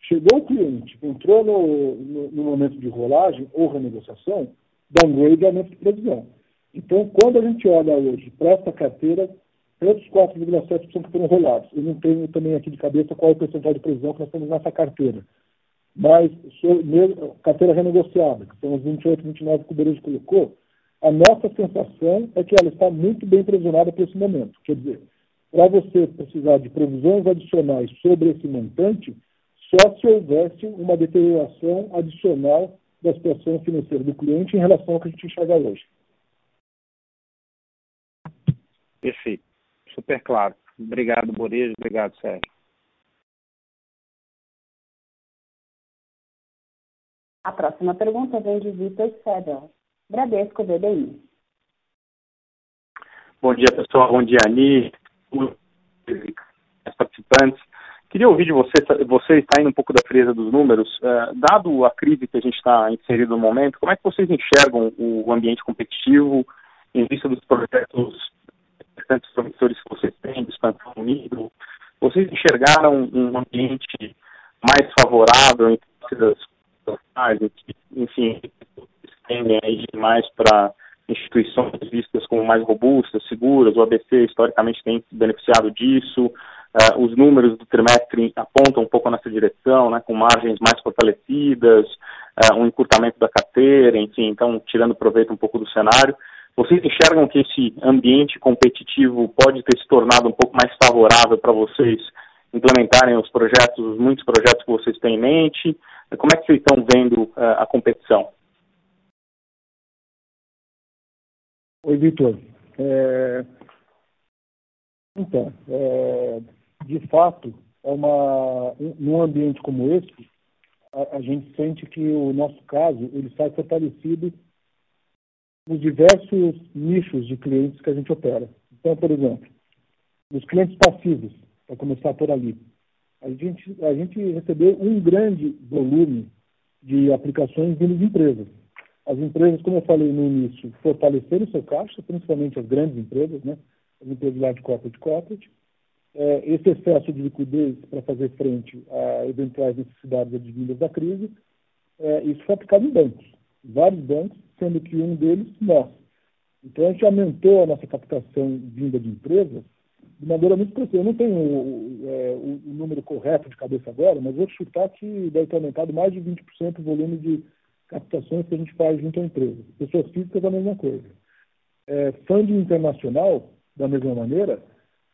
chegou o cliente, entrou no, no, no momento de rolagem ou renegociação, downgrade e aumento de previsão. Então, quando a gente olha hoje para essa carteira, outros 4,7% foram rolados. Eu não tenho também aqui de cabeça qual é o percentual de previsão que nós temos nessa carteira. Mas, mesmo, carteira renegociada, que são os 28, 29 que o Berejo colocou, a nossa sensação é que ela está muito bem presionada para esse momento. Quer dizer, para você precisar de provisões adicionais sobre esse montante, só se houvesse uma deterioração adicional da situação financeira do cliente em relação ao que a gente enxerga hoje. Perfeito. Super claro. Obrigado, Borejo. Obrigado, Sérgio. A próxima pergunta vem de Vitor Sedel, Bradesco BBI. Bom dia, pessoal. Bom dia, Ani, participantes. Queria ouvir de você, você está indo um pouco da frieza dos números, uh, dado a crise que a gente está inserido no momento, como é que vocês enxergam o ambiente competitivo em vista dos projetos tantos promissores que vocês têm de expansão unido? Vocês enxergaram um ambiente mais favorável em as profissionais, enfim, tendem aí mais para instituições vistas como mais robustas, seguras, o ABC historicamente tem se beneficiado disso, uh, os números do trimestre apontam um pouco nessa direção, né, com margens mais fortalecidas, uh, um encurtamento da carteira, enfim, então tirando proveito um pouco do cenário. Vocês enxergam que esse ambiente competitivo pode ter se tornado um pouco mais favorável para vocês implementarem os projetos, muitos projetos que vocês têm em mente? Como é que vocês estão vendo uh, a competição? Oi, Vitor. É... Então, é... de fato, é uma... num ambiente como esse, a, a, gente sente que o nosso caso ele sai fortalecido nos diversos nichos de clientes que a gente opera. Então, por exemplo, os clientes passivos, para começar por ali, a gente, a gente recebeu um grande volume de aplicações vindo de empresas as empresas, como eu falei no início, fortaleceram seu caixa, principalmente as grandes empresas, né? as empresas lá de corporate corporate. É, esse excesso de liquidez para fazer frente a eventuais necessidades advindas da crise, é, isso foi aplicado em bancos, vários bancos, sendo que um deles nós. Então a gente aumentou a nossa captação vinda de empresas de maneira muito expressiva. Eu não tenho o, é, o, o, número correto de cabeça agora, mas vou chutar que deve ter aumentado mais de 20% o volume de captações que a gente faz junto à empresa. Pessoas físicas, a mesma coisa. É, funding internacional, da mesma maneira,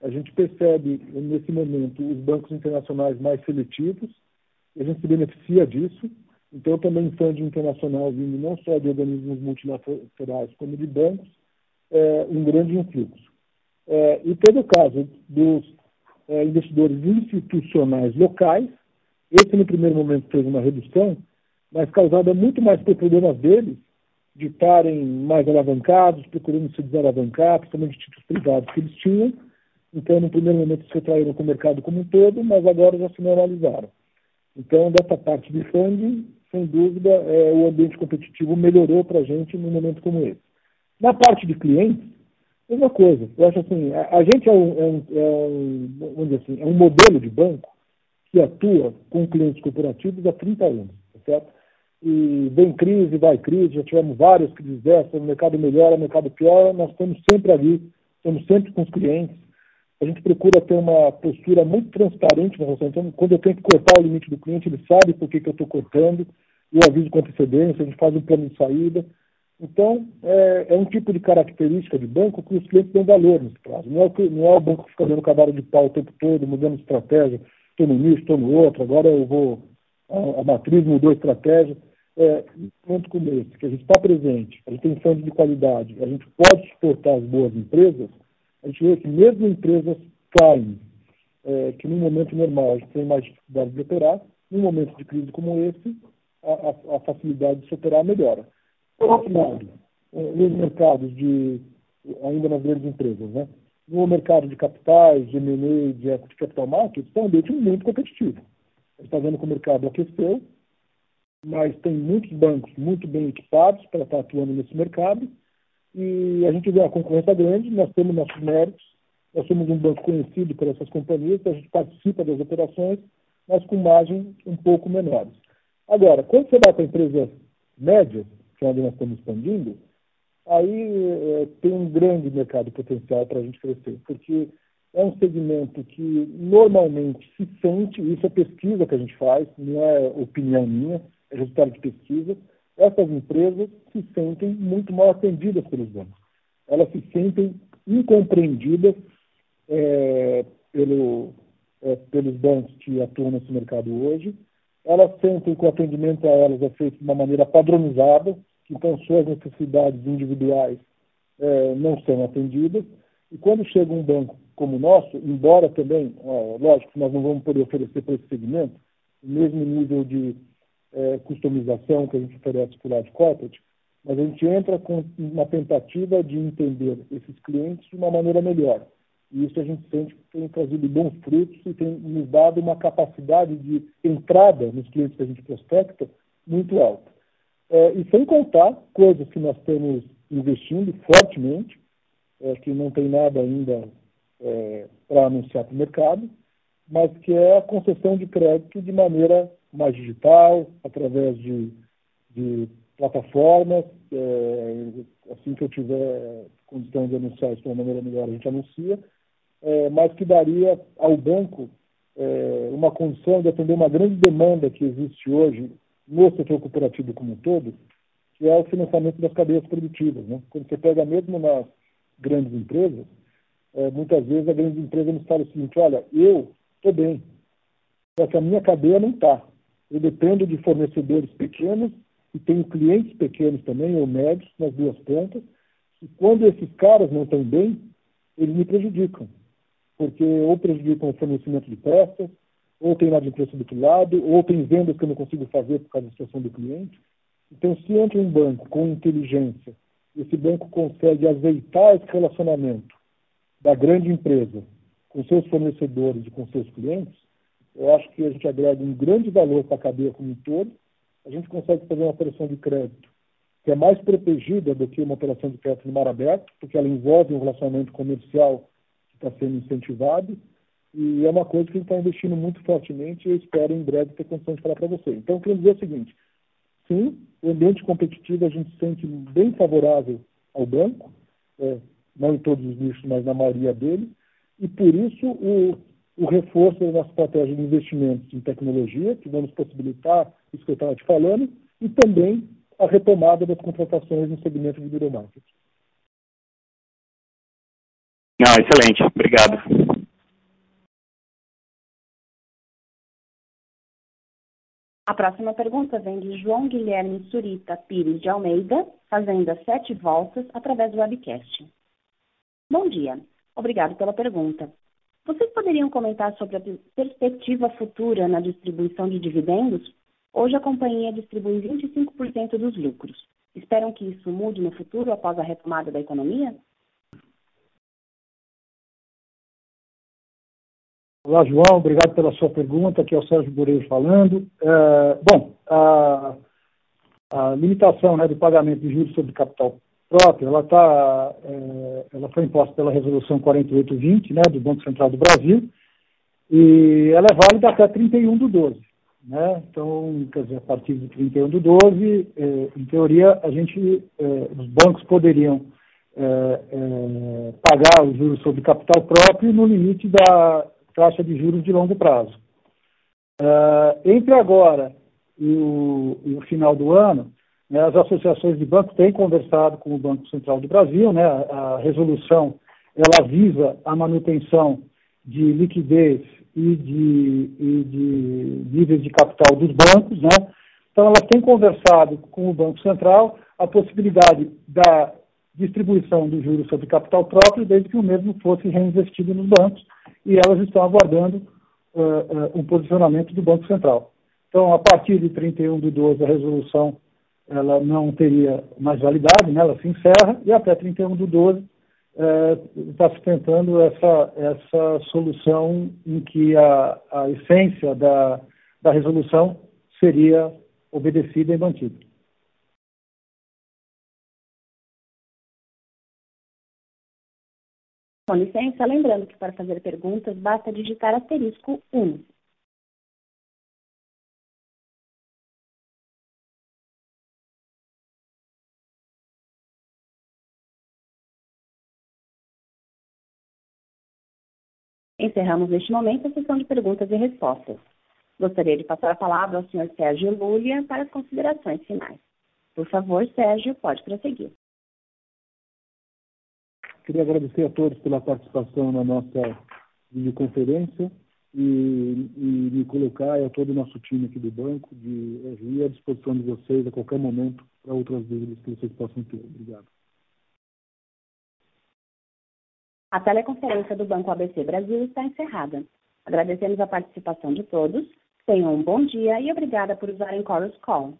a gente percebe, nesse momento, os bancos internacionais mais seletivos, a gente se beneficia disso. Então, também funding internacional vindo não só de organismos multilaterais, como de bancos, é, um grande influxo. É, e todo o caso dos é, investidores institucionais locais, esse no primeiro momento teve uma redução, mas causada muito mais por problemas deles, de estarem mais alavancados, procurando se desalavancar, principalmente títulos privados que eles tinham. Então, no primeiro momento, se retraíram com o mercado como um todo, mas agora já se normalizaram. Então, dessa parte de funding, sem dúvida, é, o ambiente competitivo melhorou para a gente num momento como esse. Na parte de clientes, mesma coisa. Eu acho assim, a, a gente é um, é, um, é um, vamos dizer assim, é um modelo de banco que atua com clientes corporativos há 30 anos, tá certo? e vem crise, vai crise, já tivemos várias crises dessas, o mercado melhora, o mercado piora, nós estamos sempre ali, estamos sempre com os clientes. A gente procura ter uma postura muito transparente na relação. Então, quando eu tenho que cortar o limite do cliente, ele sabe por que, que eu estou cortando, eu aviso com antecedência, a gente faz um plano de saída. Então, é, é, um tipo de característica de banco que os clientes dão valor nesse prazo. Não é, que, não é o banco que fica dando cavalo de pau o tempo todo, mudando estratégia, estou no nicho, estou no outro, agora eu vou. A, a matriz mudou a estratégia é, ponto como esse, que a gente está presente, a gente tem fundo de qualidade, a gente pode suportar as boas empresas, a gente vê que mesmo empresas caem, é, que num momento normal a gente tem mais dificuldade de operar, num momento de crise como esse, a, a, a facilidade de se operar melhora. Por outro lado, é, nos mercados de, ainda nas grandes empresas, né? no mercado de capitais, de M&A, de equity capital markets, está um ambiente muito competitivo. A gente está vendo que o mercado aqueceu, mas tem muitos bancos muito bem equipados para estar atuando nesse mercado e a gente vê uma concorrência grande, nós temos nossos méritos, nós somos um banco conhecido por essas companhias, a gente participa das operações, mas com margens um pouco menores. Agora, quando você vai para empresas médias, que é onde nós estamos expandindo, aí é, tem um grande mercado potencial para a gente crescer, porque é um segmento que normalmente se sente, isso é pesquisa que a gente faz, não é opinião minha, é resultado de pesquisa, essas empresas se sentem muito mal atendidas pelos bancos. Elas se sentem incompreendidas é, pelo, é, pelos bancos que atuam nesse mercado hoje. Elas sentem que o atendimento a elas é feito de uma maneira padronizada, então suas necessidades individuais é, não são atendidas. E quando chega um banco como o nosso, embora também, lógico, nós não vamos poder oferecer para esse segmento o mesmo nível de é, customização que a gente oferece por lado de corporate, mas a gente entra com uma tentativa de entender esses clientes de uma maneira melhor. E isso a gente sente que tem trazido bons frutos e tem nos dado uma capacidade de entrada nos clientes que a gente prospecta muito alta. É, e sem contar coisas que nós estamos investindo fortemente, é, que não tem nada ainda é, para anunciar para o mercado, mas que é a concessão de crédito de maneira mais digital, através de, de plataformas. É, assim que eu tiver condição de anunciar isso de uma maneira melhor, a gente anuncia, é, mas que daria ao banco é, uma condição de atender uma grande demanda que existe hoje no setor cooperativo como um todo, que é o financiamento das cadeias produtivas. Né? Quando você pega mesmo nas grandes empresas, é, muitas vezes a grande empresa nos fala o seguinte, olha, eu estou bem, só que a minha cadeia não está. Eu dependo de fornecedores pequenos e tenho clientes pequenos também, ou médios, nas duas pontas. E quando esses caras não estão bem, eles me prejudicam. Porque ou prejudicam o fornecimento de peças, ou tem inadimplência do outro lado, ou tem vendas que eu não consigo fazer por causa da situação do cliente. Então, se entra um banco com inteligência, esse banco consegue azeitar esse relacionamento da grande empresa com seus fornecedores e com seus clientes, eu acho que a gente agrega um grande valor para a cadeia como um todo. A gente consegue fazer uma operação de crédito que é mais protegida do que uma operação de crédito no mar aberto, porque ela envolve um relacionamento comercial que está sendo incentivado. E é uma coisa que a gente está investindo muito fortemente e eu espero em breve ter condição de falar para você. Então, eu queria dizer o seguinte: sim, o ambiente competitivo a gente sente bem favorável ao banco, é, não em todos os nichos, mas na maioria deles, e por isso o, o reforço da nossa estratégia de investimentos em tecnologia, que vamos possibilitar isso que eu estava te falando, e também a retomada das contratações no segmento de Biromarket. Não, excelente. Obrigado. A próxima pergunta vem de João Guilherme Surita Pires de Almeida, fazendo as sete voltas através do webcast. Bom dia. Obrigado pela pergunta. Vocês poderiam comentar sobre a perspectiva futura na distribuição de dividendos? Hoje a companhia distribui 25% dos lucros. Esperam que isso mude no futuro após a retomada da economia? Olá, João, obrigado pela sua pergunta. Aqui é o Sérgio Bureiro falando. É, bom, a, a limitação né, do pagamento de juros sobre capital própria, ela, tá, é, ela foi imposta pela Resolução 4820, né, do Banco Central do Brasil, e ela é válida até 31 do 12. Né? Então, quer dizer, a partir de 31 do 12, é, em teoria, a gente, é, os bancos poderiam é, é, pagar os juros sobre capital próprio no limite da taxa de juros de longo prazo. É, entre agora e o, e o final do ano, né, as associações de bancos têm conversado com o Banco Central do Brasil, né, a, a resolução ela visa a manutenção de liquidez e de, e de níveis de capital dos bancos, né? Então elas têm conversado com o Banco Central a possibilidade da distribuição do juros sobre capital próprio, desde que o mesmo fosse reinvestido nos bancos, e elas estão aguardando uh, uh, um posicionamento do Banco Central. Então, a partir de 31 de 12, a resolução ela não teria mais validade, né? ela se encerra, e até 31 de 12 está é, sustentando essa, essa solução em que a, a essência da, da resolução seria obedecida e mantida. Com licença, lembrando que para fazer perguntas basta digitar asterisco 1. Encerramos neste momento a sessão de perguntas e respostas. Gostaria de passar a palavra ao senhor Sérgio Lúlia para as considerações finais. Por favor, Sérgio, pode prosseguir. Queria agradecer a todos pela participação na nossa videoconferência e, e me colocar e a todo o nosso time aqui do banco de RI à disposição de vocês a qualquer momento para outras dúvidas que vocês possam ter. Obrigado. A teleconferência do Banco ABC Brasil está encerrada. Agradecemos a participação de todos. Tenham um bom dia e obrigada por usarem Chorus Call.